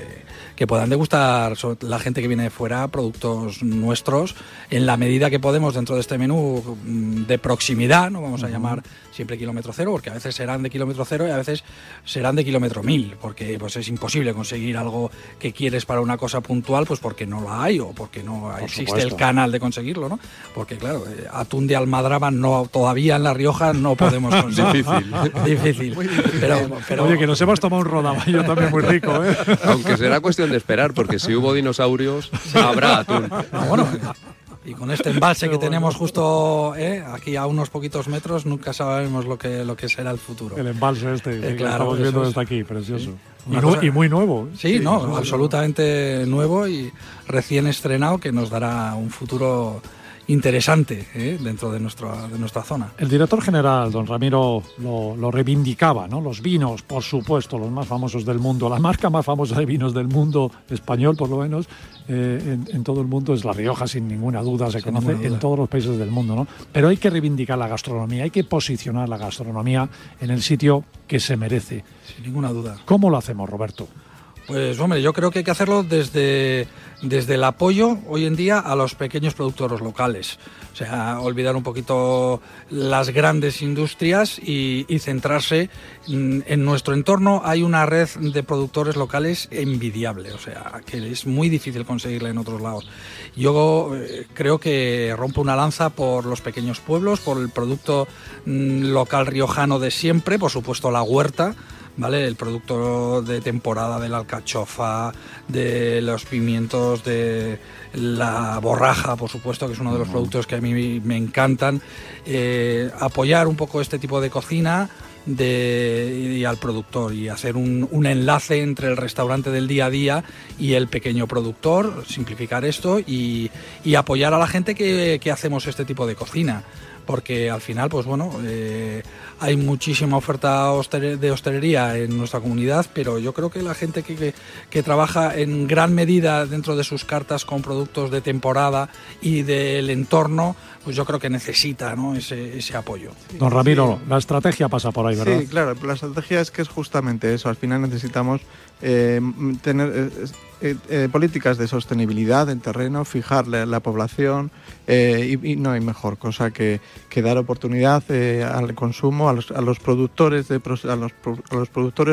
que puedan degustar la gente que viene de fuera productos nuestros en la medida que podemos dentro de este menú mm, de proximidad, no vamos a llamar siempre kilómetro cero, porque a veces serán de kilómetro cero y a veces serán de kilómetro mil, porque pues es imposible conseguir algo que quieres para una cosa puntual, pues porque no la hay o porque no existe supuesto. el canal de conseguirlo, ¿no? Porque claro, eh, atún de almadraba no todavía en La Rioja no podemos <laughs> conseguir. Difícil. <laughs> difícil. Pero, pero Oye, que nos hemos tomado un rodaballo también muy rico, ¿eh? <laughs> Aunque será cuestión de esperar, porque si hubo dinosaurios, habrá atún. Ah, bueno, y con este embalse que tenemos justo eh, aquí a unos poquitos metros, nunca sabemos lo que, lo que será el futuro. El embalse este, Eh, claro, estamos viendo es. desde aquí, precioso. Y, cosa- muy nuevo. Sí, no, absolutamente nuevo y recién estrenado que nos dará un futuro interesante eh, dentro de nuestra, de nuestra zona. El director general, don Ramiro, lo, lo reivindicaba, ¿no? Los vinos, por supuesto, los más famosos del mundo. La marca más famosa de vinos del mundo, español por lo menos, eh, en, en todo el mundo es La Rioja, sin ninguna duda, se Sin conoce en todos los países del mundo, ¿no? Pero hay que reivindicar la gastronomía, hay que posicionar la gastronomía en el sitio que se merece. Sin ninguna duda. ¿Cómo lo hacemos, Roberto? Pues hombre, yo creo que hay que hacerlo desde, desde el apoyo hoy en día a los pequeños productores locales. O sea, olvidar un poquito las grandes industrias y, centrarse en nuestro entorno. Hay una red de productores locales envidiable, o sea, que es muy difícil conseguirla en otros lados. Yo eh, creo que rompo una lanza por los pequeños pueblos, por el producto mm, local riojano de siempre, por supuesto la huerta. ¿Vale? El producto de temporada de la alcachofa, de los pimientos, de la borraja, por supuesto, que es uno de los productos que a mí me encantan. Eh, apoyar un poco este tipo de cocina de, y al productor y hacer un, un enlace entre el restaurante del día a día y el pequeño productor, simplificar esto y, y apoyar a la gente que, que hacemos este tipo de cocina porque al final, pues bueno, eh, hay muchísima oferta de hostelería en nuestra comunidad, pero yo creo que la gente que, que- que trabaja en gran medida dentro de sus cartas con productos de temporada y del entorno, pues yo creo que necesita ¿no? ese, ese apoyo. Don Ramiro, la estrategia pasa por ahí, ¿verdad? Sí, claro, la estrategia es que es justamente eso. Al final necesitamos eh, tener eh, eh, eh, políticas de sostenibilidad en terreno, fijar la, la población eh, y, no hay mejor cosa que, dar oportunidad al consumo, a los, productores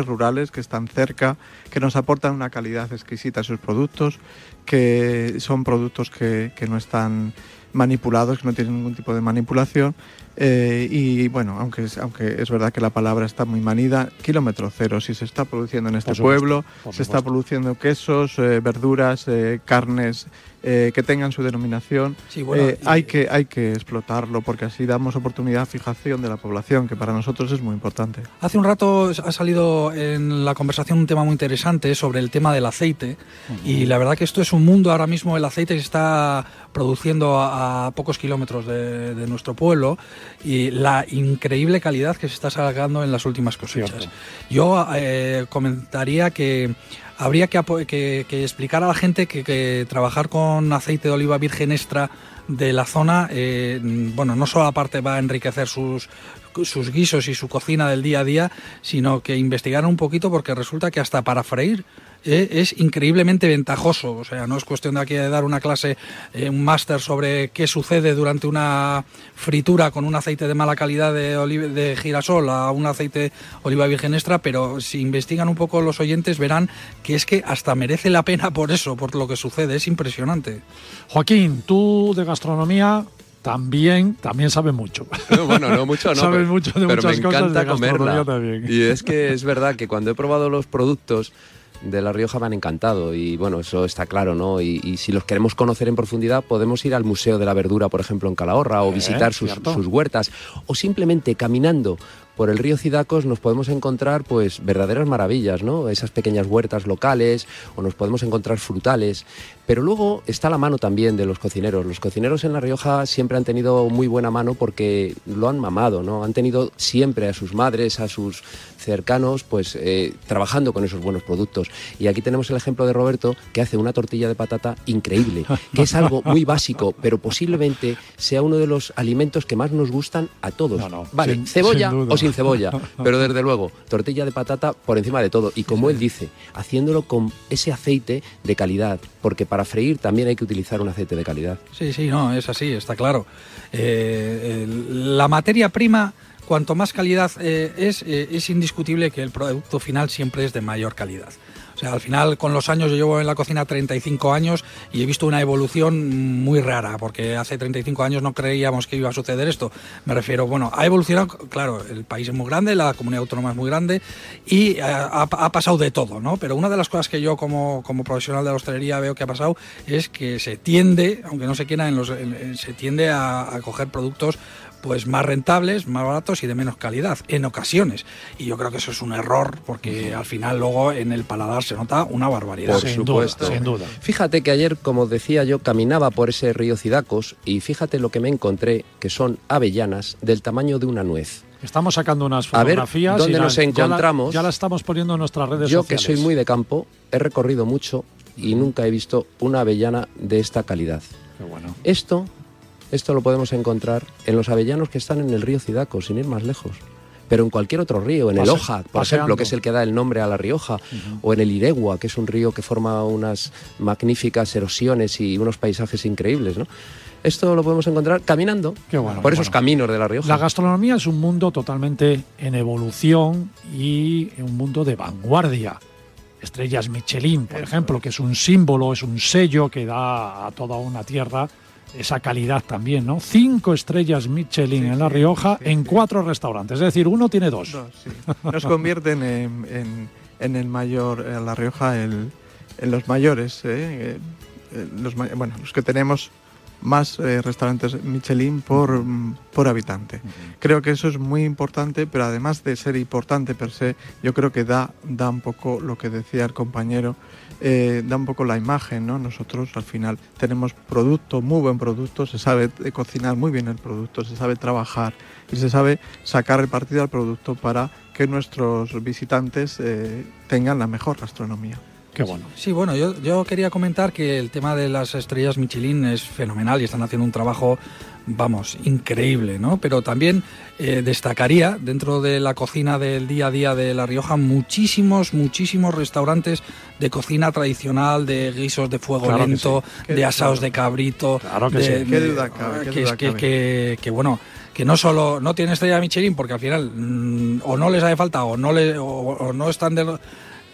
rurales que están cerca, que nos aportan una calidad exquisita a sus productos, que son productos que no están manipulados, que no tienen ningún tipo de manipulación. Eh, y bueno, aunque es, aunque es verdad que la palabra está muy manida, kilómetro cero, si se está produciendo en este supuesto, pueblo, se está produciendo quesos, eh, verduras, eh, carnes eh, que tengan su denominación, Sí, bueno, eh, y- hay, que, hay que explotarlo porque así damos oportunidad a fijación de la población, que para nosotros es muy importante. Hace un rato ha salido en la conversación un tema muy interesante sobre el tema del aceite y la verdad que esto es un mundo ahora mismo, el aceite se está produciendo a, a pocos kilómetros de, de nuestro pueblo y la increíble calidad que se está sacando en las últimas cosechas. Yo eh, comentaría que habría que, apo- que- que explicar a la gente que, que trabajar con aceite de oliva virgen extra de la zona, eh, bueno, no solo aparte va a enriquecer sus, sus guisos y su cocina del día a día, sino que investigar un poquito porque resulta que hasta para freír eh, es increíblemente ventajoso. O sea, no es cuestión de aquí de dar una clase, eh, un máster sobre qué sucede durante una fritura con un aceite de mala calidad de, oliva- de girasol a un aceite oliva virgen extra, pero si investigan un poco los oyentes verán que es que hasta merece la pena por eso, por lo que sucede. Es impresionante. Joaquín, tú de gastronomía también, también sabes mucho. No, bueno, no mucho, no. <laughs> Sabes pero- mucho de pero muchas me cosas encanta de comerla. también. Y es que es verdad que cuando he probado los productos de La Rioja me han encantado y bueno, eso está claro, ¿no? Y, y si los queremos conocer en profundidad, podemos ir al Museo de la Verdura, por ejemplo, en Calahorra, o Eh, visitar sus huertas, o simplemente caminando por el río Cidacos nos podemos encontrar pues verdaderas maravillas, ¿no? Esas pequeñas huertas locales o nos podemos encontrar frutales, pero luego está la mano también de los cocineros. Los cocineros en La Rioja siempre han tenido muy buena mano porque lo han mamado, ¿no? Han tenido siempre a sus madres, a sus cercanos, pues eh, trabajando con esos buenos productos. Y aquí tenemos el ejemplo de Roberto que hace una tortilla de patata increíble, que es algo muy básico, pero posiblemente sea uno de los alimentos que más nos gustan a todos. vale, sin- cebolla sin o sin cebolla, pero desde luego, tortilla de patata por encima de todo. Y como él dice, haciéndolo con ese aceite de calidad, porque para freír también hay que utilizar un aceite de calidad. Sí, sí, no, es así, está claro. Eh, la materia prima, cuanto más calidad eh, es, eh, es indiscutible que el producto final siempre es de mayor calidad. O sea, al final, con los años, yo llevo en la cocina 35 años y he visto una evolución muy rara, porque hace 35 años no creíamos que iba a suceder esto. Me refiero, bueno, ha evolucionado, claro, el país es muy grande, la comunidad autónoma es muy grande y ha, pasado de todo, ¿no? Pero una de las cosas que yo como, como profesional de la hostelería veo que ha pasado es que se tiende, aunque no se quiera, en los, se tiende a, a coger productos pues más rentables, más baratos y de menos calidad en ocasiones. Y yo creo que eso es un error porque al final luego en el paladar se nota una barbaridad. Por supuesto. Fíjate que ayer, como decía yo, caminaba por ese río Cidacos y fíjate lo que me encontré, que son avellanas del tamaño de una nuez. Estamos sacando unas A ver, fotografías. ¿dónde y nos ya la- encontramos? Ya la, estamos poniendo en nuestras redes Yo sociales. que soy muy de campo, he recorrido mucho y nunca he visto una avellana de esta calidad. Qué bueno. Esto, esto lo podemos encontrar en los avellanos que están en el río Cidaco, sin ir más lejos. Pero en cualquier otro río, en el Oja, por paseando. ejemplo, que es el que da el nombre a la Rioja, o en el Iregua, que es un río que forma unas magníficas erosiones y unos paisajes increíbles, ¿no? Esto lo podemos encontrar caminando bueno, por esos bueno. caminos de la Rioja. La gastronomía es un mundo totalmente en evolución y un mundo de vanguardia. Estrellas Michelin, por ejemplo, que es un símbolo, es un sello que da a toda una tierra esa calidad también, ¿no? Cinco estrellas Michelin en La Rioja en cuatro restaurantes, es decir, uno tiene dos. Nos convierten en, en- en el mayor, en La Rioja, el- en los mayores, ¿eh? Eh, los, bueno, los que tenemos más eh, restaurantes Michelin por, por habitante. Creo que eso es muy importante, pero además de ser importante per se, yo creo que da, da un poco lo que decía el compañero, eh, da un poco la imagen, ¿no? Nosotros al final tenemos producto, muy buen producto, se sabe eh, cocinar muy bien el producto, se sabe trabajar y se sabe sacar el partido al producto para que nuestros visitantes eh, tengan la mejor gastronomía. Qué bueno. Sí, bueno, yo, yo quería comentar que el tema de las estrellas Michelin es fenomenal y están haciendo un trabajo, vamos, increíble, ¿no? Pero también eh, destacaría dentro de la cocina del día a día de La Rioja muchísimos, muchísimos restaurantes de cocina tradicional, de guisos de fuego Claro lento, sí. De asados claro. de cabrito. Claro que de- sí. Qué duda cabe, qué que, duda que- cabe. que- que, bueno, que no solo no tienen estrella Michelin porque al final mm, o no les hace falta o no le, o, o no están de,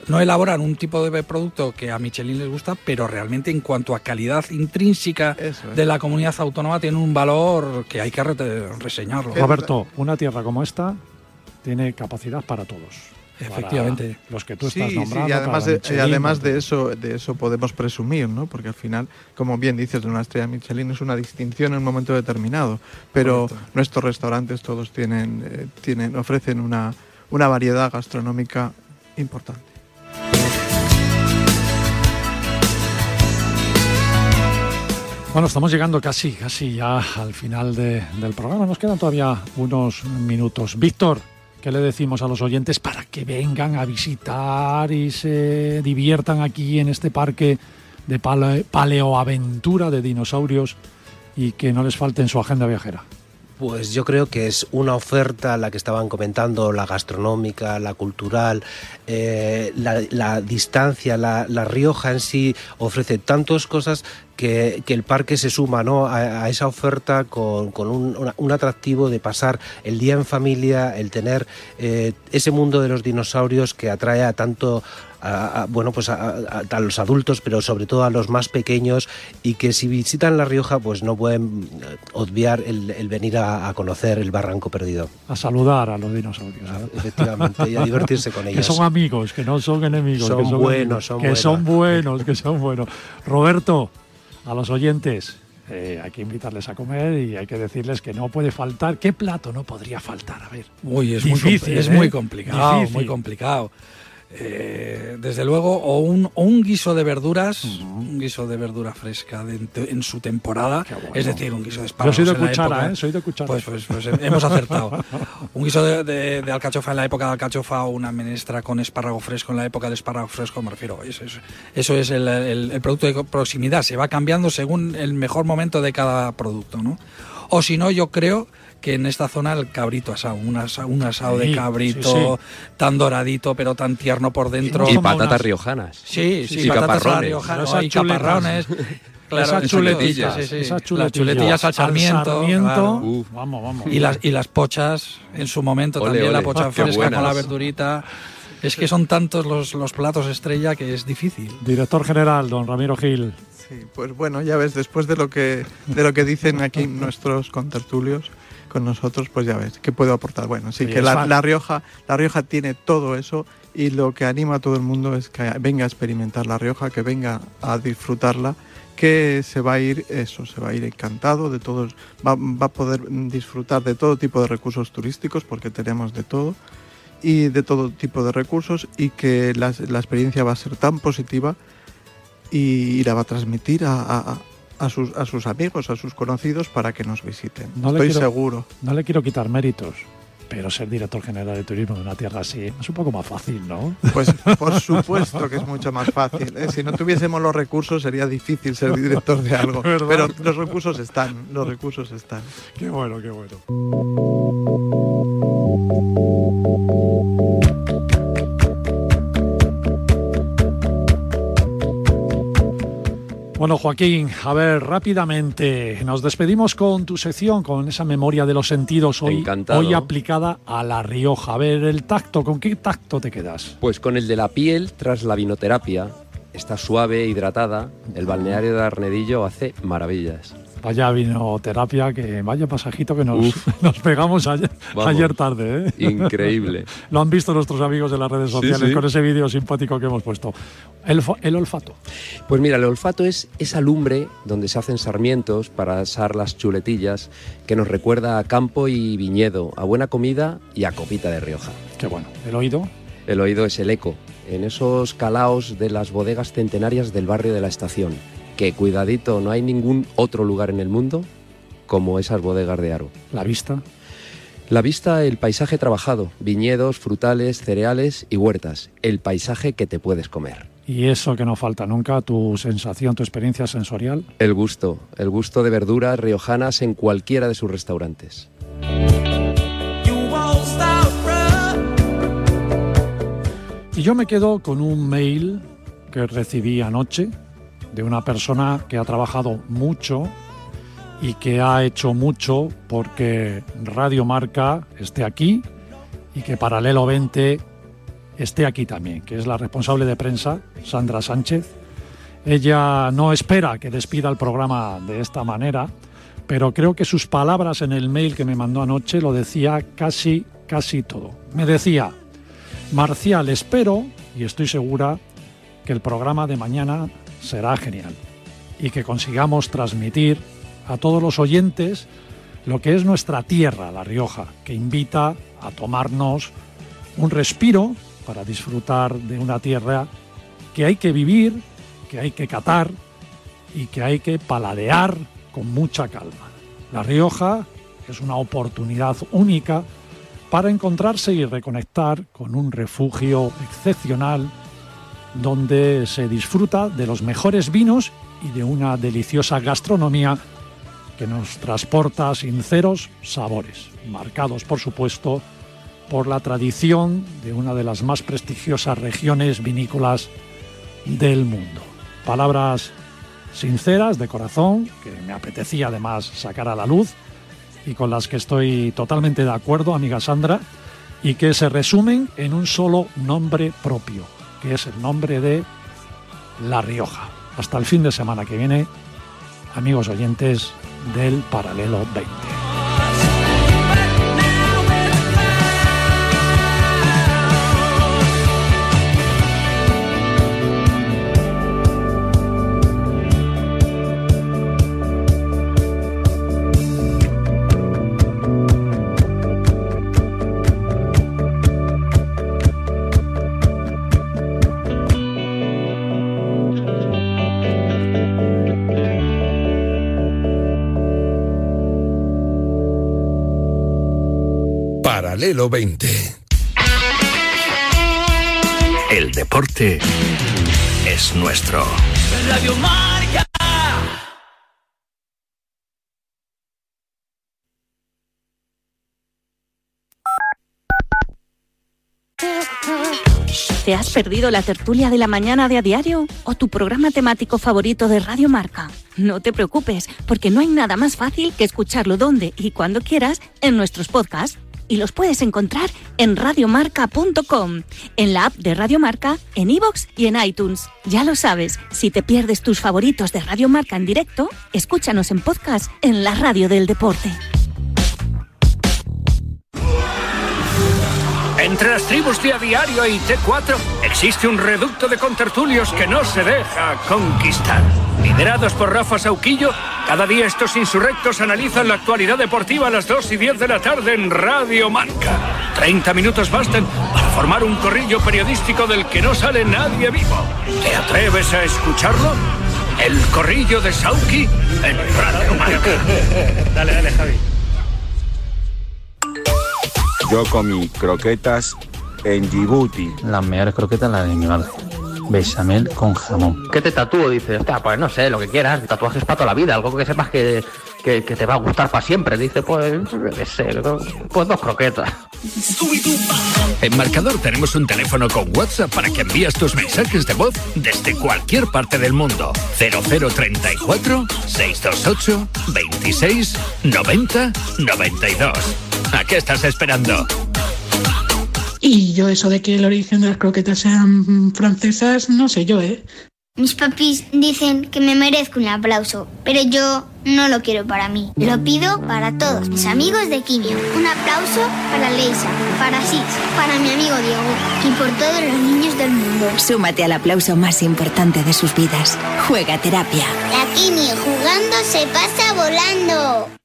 no elaboran un tipo de producto que a Michelin les gusta, pero realmente en cuanto a calidad intrínseca es. de la comunidad autónoma tiene un valor que hay que re- reseñarlo. Roberto, una tierra como esta tiene capacidad para todos. Para Efectivamente. los que tú Sí, estás sí, nombrando. y además, para de, y además de eso, de eso podemos presumir, ¿no? Porque al final, como bien dices, una estrella Michelin es una distinción en un momento determinado, pero nuestros restaurantes todos tienen, eh, tienen, ofrecen una, una variedad gastronómica importante. Bueno, estamos llegando casi, casi ya al final de- del programa. Nos quedan todavía unos minutos. Víctor, ¿qué le decimos a los oyentes para que vengan a visitar y se diviertan aquí en este parque de pale- paleoaventura de dinosaurios y que no les falte en su agenda viajera? Pues yo creo que es una oferta, la que estaban comentando, la gastronómica, la cultural, eh, la, distancia, la, Rioja en sí ofrece tantas cosas que, que el parque se suma ¿no? a, esa oferta con, con un, un atractivo de pasar el día en familia, el tener eh, ese mundo de los dinosaurios que atrae a tanto a, a- bueno pues a, a- a los adultos pero sobre todo a los más pequeños y que si visitan La Rioja pues no pueden eh, obviar el, el venir a, a conocer el Barranco Perdido A saludar a los dinosaurios. ¿eh? efectivamente y a divertirse con <laughs> Que ellos son amigos, que no son enemigos. Son que buenos, amigos, son que buenos. son buenos, que son buenos. Roberto, a los oyentes, eh, hay que invitarles a comer y hay que decirles que no puede faltar. ¿Qué plato no podría faltar? A ver. Uy, es, Difícil, muy, es ¿eh? muy complicado, Difícil. muy complicado. Eh, desde luego, o un, o un guiso de verduras, un guiso de verdura fresca de- de- en su temporada, es decir, un guiso de Yo espárragos. soy de en la cuchara, época- ¿eh? Soy de cuchara. Pues, pues, pues hemos acertado. <laughs> un guiso de, alcachofa en la época de alcachofa o una menestra con espárrago fresco en la época del espárrago fresco, me refiero. Eso es, eso es el, el- el producto de proximidad, se va cambiando según el mejor momento de cada producto, ¿no? O si no, yo creo que en esta zona el cabrito asado, un asado, un asado de Sí, cabrito sí, tan doradito pero tan tierno por dentro. Y patatas riojanas. Sí, sí, Y patatas a la caparrones. riojana, Esas y chuletas. caparrones. <laughs> Claro, esas chuletillas, sí, sí, sí. esas Las chuletillas chuletillas al sarmiento. sarmiento. claro. Uf, vamos, vamos. Y las, y las pochas en su momento Ole, también, la ole. pocha Ah, fresca con la verdurita. Es que son tantos los, los platos estrella que es difícil. Director general, don Ramiro Gil. Sí, pues bueno, ya ves, después de lo que, de lo que dicen aquí nuestros contertulios con nosotros, pues ya ves, ¿qué puedo aportar? Bueno, sí, Sí, que la, Rioja, la Rioja tiene todo eso y lo que anima a todo el mundo es que venga a experimentar La Rioja, que venga a disfrutarla, que se va a ir eso, se va a ir encantado de todos, va, va a poder disfrutar de todo tipo de recursos turísticos porque tenemos de todo y de todo tipo de recursos y que la, la experiencia va a ser tan positiva y, y la va a transmitir a, a- a sus, a sus amigos, a sus conocidos para que nos visiten. No Estoy quiero- seguro. No le quiero quitar méritos, pero ser director general de turismo de una tierra así es un poco más fácil, ¿no? Pues por <laughs> supuesto que es mucho más fácil. ¿eh? Si no tuviésemos los recursos sería difícil ser director de algo. <laughs> ¿Verdad? Pero los recursos están, los recursos están. Qué bueno, qué bueno. Bueno, Joaquín, a ver, rápidamente, nos despedimos con tu sección, con esa memoria de los sentidos hoy, Encantado. hoy aplicada a La Rioja. A ver, el tacto, ¿con qué tacto te quedas? Pues con el de la piel tras la vinoterapia. Está suave, hidratada. El balneario de Arnedillo hace maravillas. Vaya vinoterapia, que vaya pasajito que nos, <laughs> nos pegamos ayer, Vamos. ayer tarde. ¿eh? Increíble. <laughs> Lo han visto nuestros amigos de las redes sociales sí. con ese vídeo simpático que hemos puesto. El, el olfato. Pues mira, el olfato es esa lumbre donde se hacen sarmientos para asar las chuletillas que nos recuerda a campo y viñedo, a buena comida y a copita de Rioja. Qué bueno. El oído. El oído es el eco, en esos calaos de las bodegas centenarias del barrio de la estación, que cuidadito, no hay ningún otro lugar en el mundo como esas bodegas de Aro. La vista. La vista, el paisaje trabajado, viñedos, frutales, cereales y huertas, el paisaje que te puedes comer. Y eso que no falta nunca, tu sensación, tu experiencia sensorial. El gusto, el gusto de verduras riojanas en cualquiera de sus restaurantes. Y yo me quedo con un mail que recibí anoche de una persona que ha trabajado mucho y que ha hecho mucho porque Radio Marca esté aquí y que Paralelo 20 esté aquí también, que es la responsable de prensa, Sandra Sánchez. Ella no espera que despida el programa de esta manera, pero creo que sus palabras en el mail que me mandó anoche lo decía casi, casi todo. Me decía, Marcial, espero y estoy segura que el programa de mañana será genial y que consigamos transmitir a todos los oyentes lo que es nuestra tierra, La Rioja, que invita a tomarnos un respiro para disfrutar de una tierra que hay que vivir, que hay que catar y que hay que paladear con mucha calma. La Rioja es una oportunidad única para encontrarse y reconectar con un refugio excepcional donde se disfruta de los mejores vinos y de una deliciosa gastronomía que nos transporta sinceros sabores, marcados por supuesto por la tradición de una de las más prestigiosas regiones vinícolas del mundo. Palabras sinceras, de corazón, que me apetecía además sacar a la luz y con las que estoy totalmente de acuerdo, amiga Sandra, y que se resumen en un solo nombre propio, que es el nombre de La Rioja. Hasta el fin de semana que viene, amigos oyentes del Paralelo 20. Paralelo 20. El deporte es nuestro. Radio Marca. ¿Te has perdido la tertulia de la mañana de a diario o tu programa temático favorito de Radio Marca? No te preocupes, porque no hay nada más fácil que escucharlo donde y cuando quieras en nuestros podcasts y los puedes encontrar en radiomarca.com, en la app de Radio Marca, en iVoox y en iTunes. Ya lo sabes, si te pierdes tus favoritos de Radio Marca en directo, escúchanos en podcast en la radio del deporte. Entre las tribus de A Diario y T4 existe un reducto de contertulios que no se deja conquistar. Liderados por Rafa Sauquillo, cada día estos insurrectos analizan la actualidad deportiva a las 2 y 10 de la tarde en Radio Marca. 30 minutos bastan para formar un corrillo periodístico del que no sale nadie vivo. ¿Te atreves a escucharlo? El corrillo de Sauki en Radio Marca. <laughs> Dale, dale, Javi. Yo comí croquetas en Djibouti. Las mejores croquetas las de mi madre. Bechamel con jamón. ¿Qué te tatúo? Dice, Hostia, pues no sé, lo que quieras. Tatuajes para toda la vida, algo que sepas que, que, que te va a gustar para siempre. Dice, pues, qué sé, pues dos croquetas. En Marcador tenemos un teléfono con WhatsApp para que envíes tus mensajes de voz desde cualquier parte del mundo. 0034 628 26 90 92. ¿A qué estás esperando? Y yo eso de que el origen de las croquetas sean francesas, no sé yo, ¿eh? Mis papis dicen que me merezco un aplauso, pero yo no lo quiero para mí. Lo pido para todos mis amigos de Quimio. Un aplauso para Leisa, para Sis, para mi amigo Diego y por todos los niños del mundo. Súmate al aplauso más importante de sus vidas. Juega terapia. La Quimio jugando se pasa volando.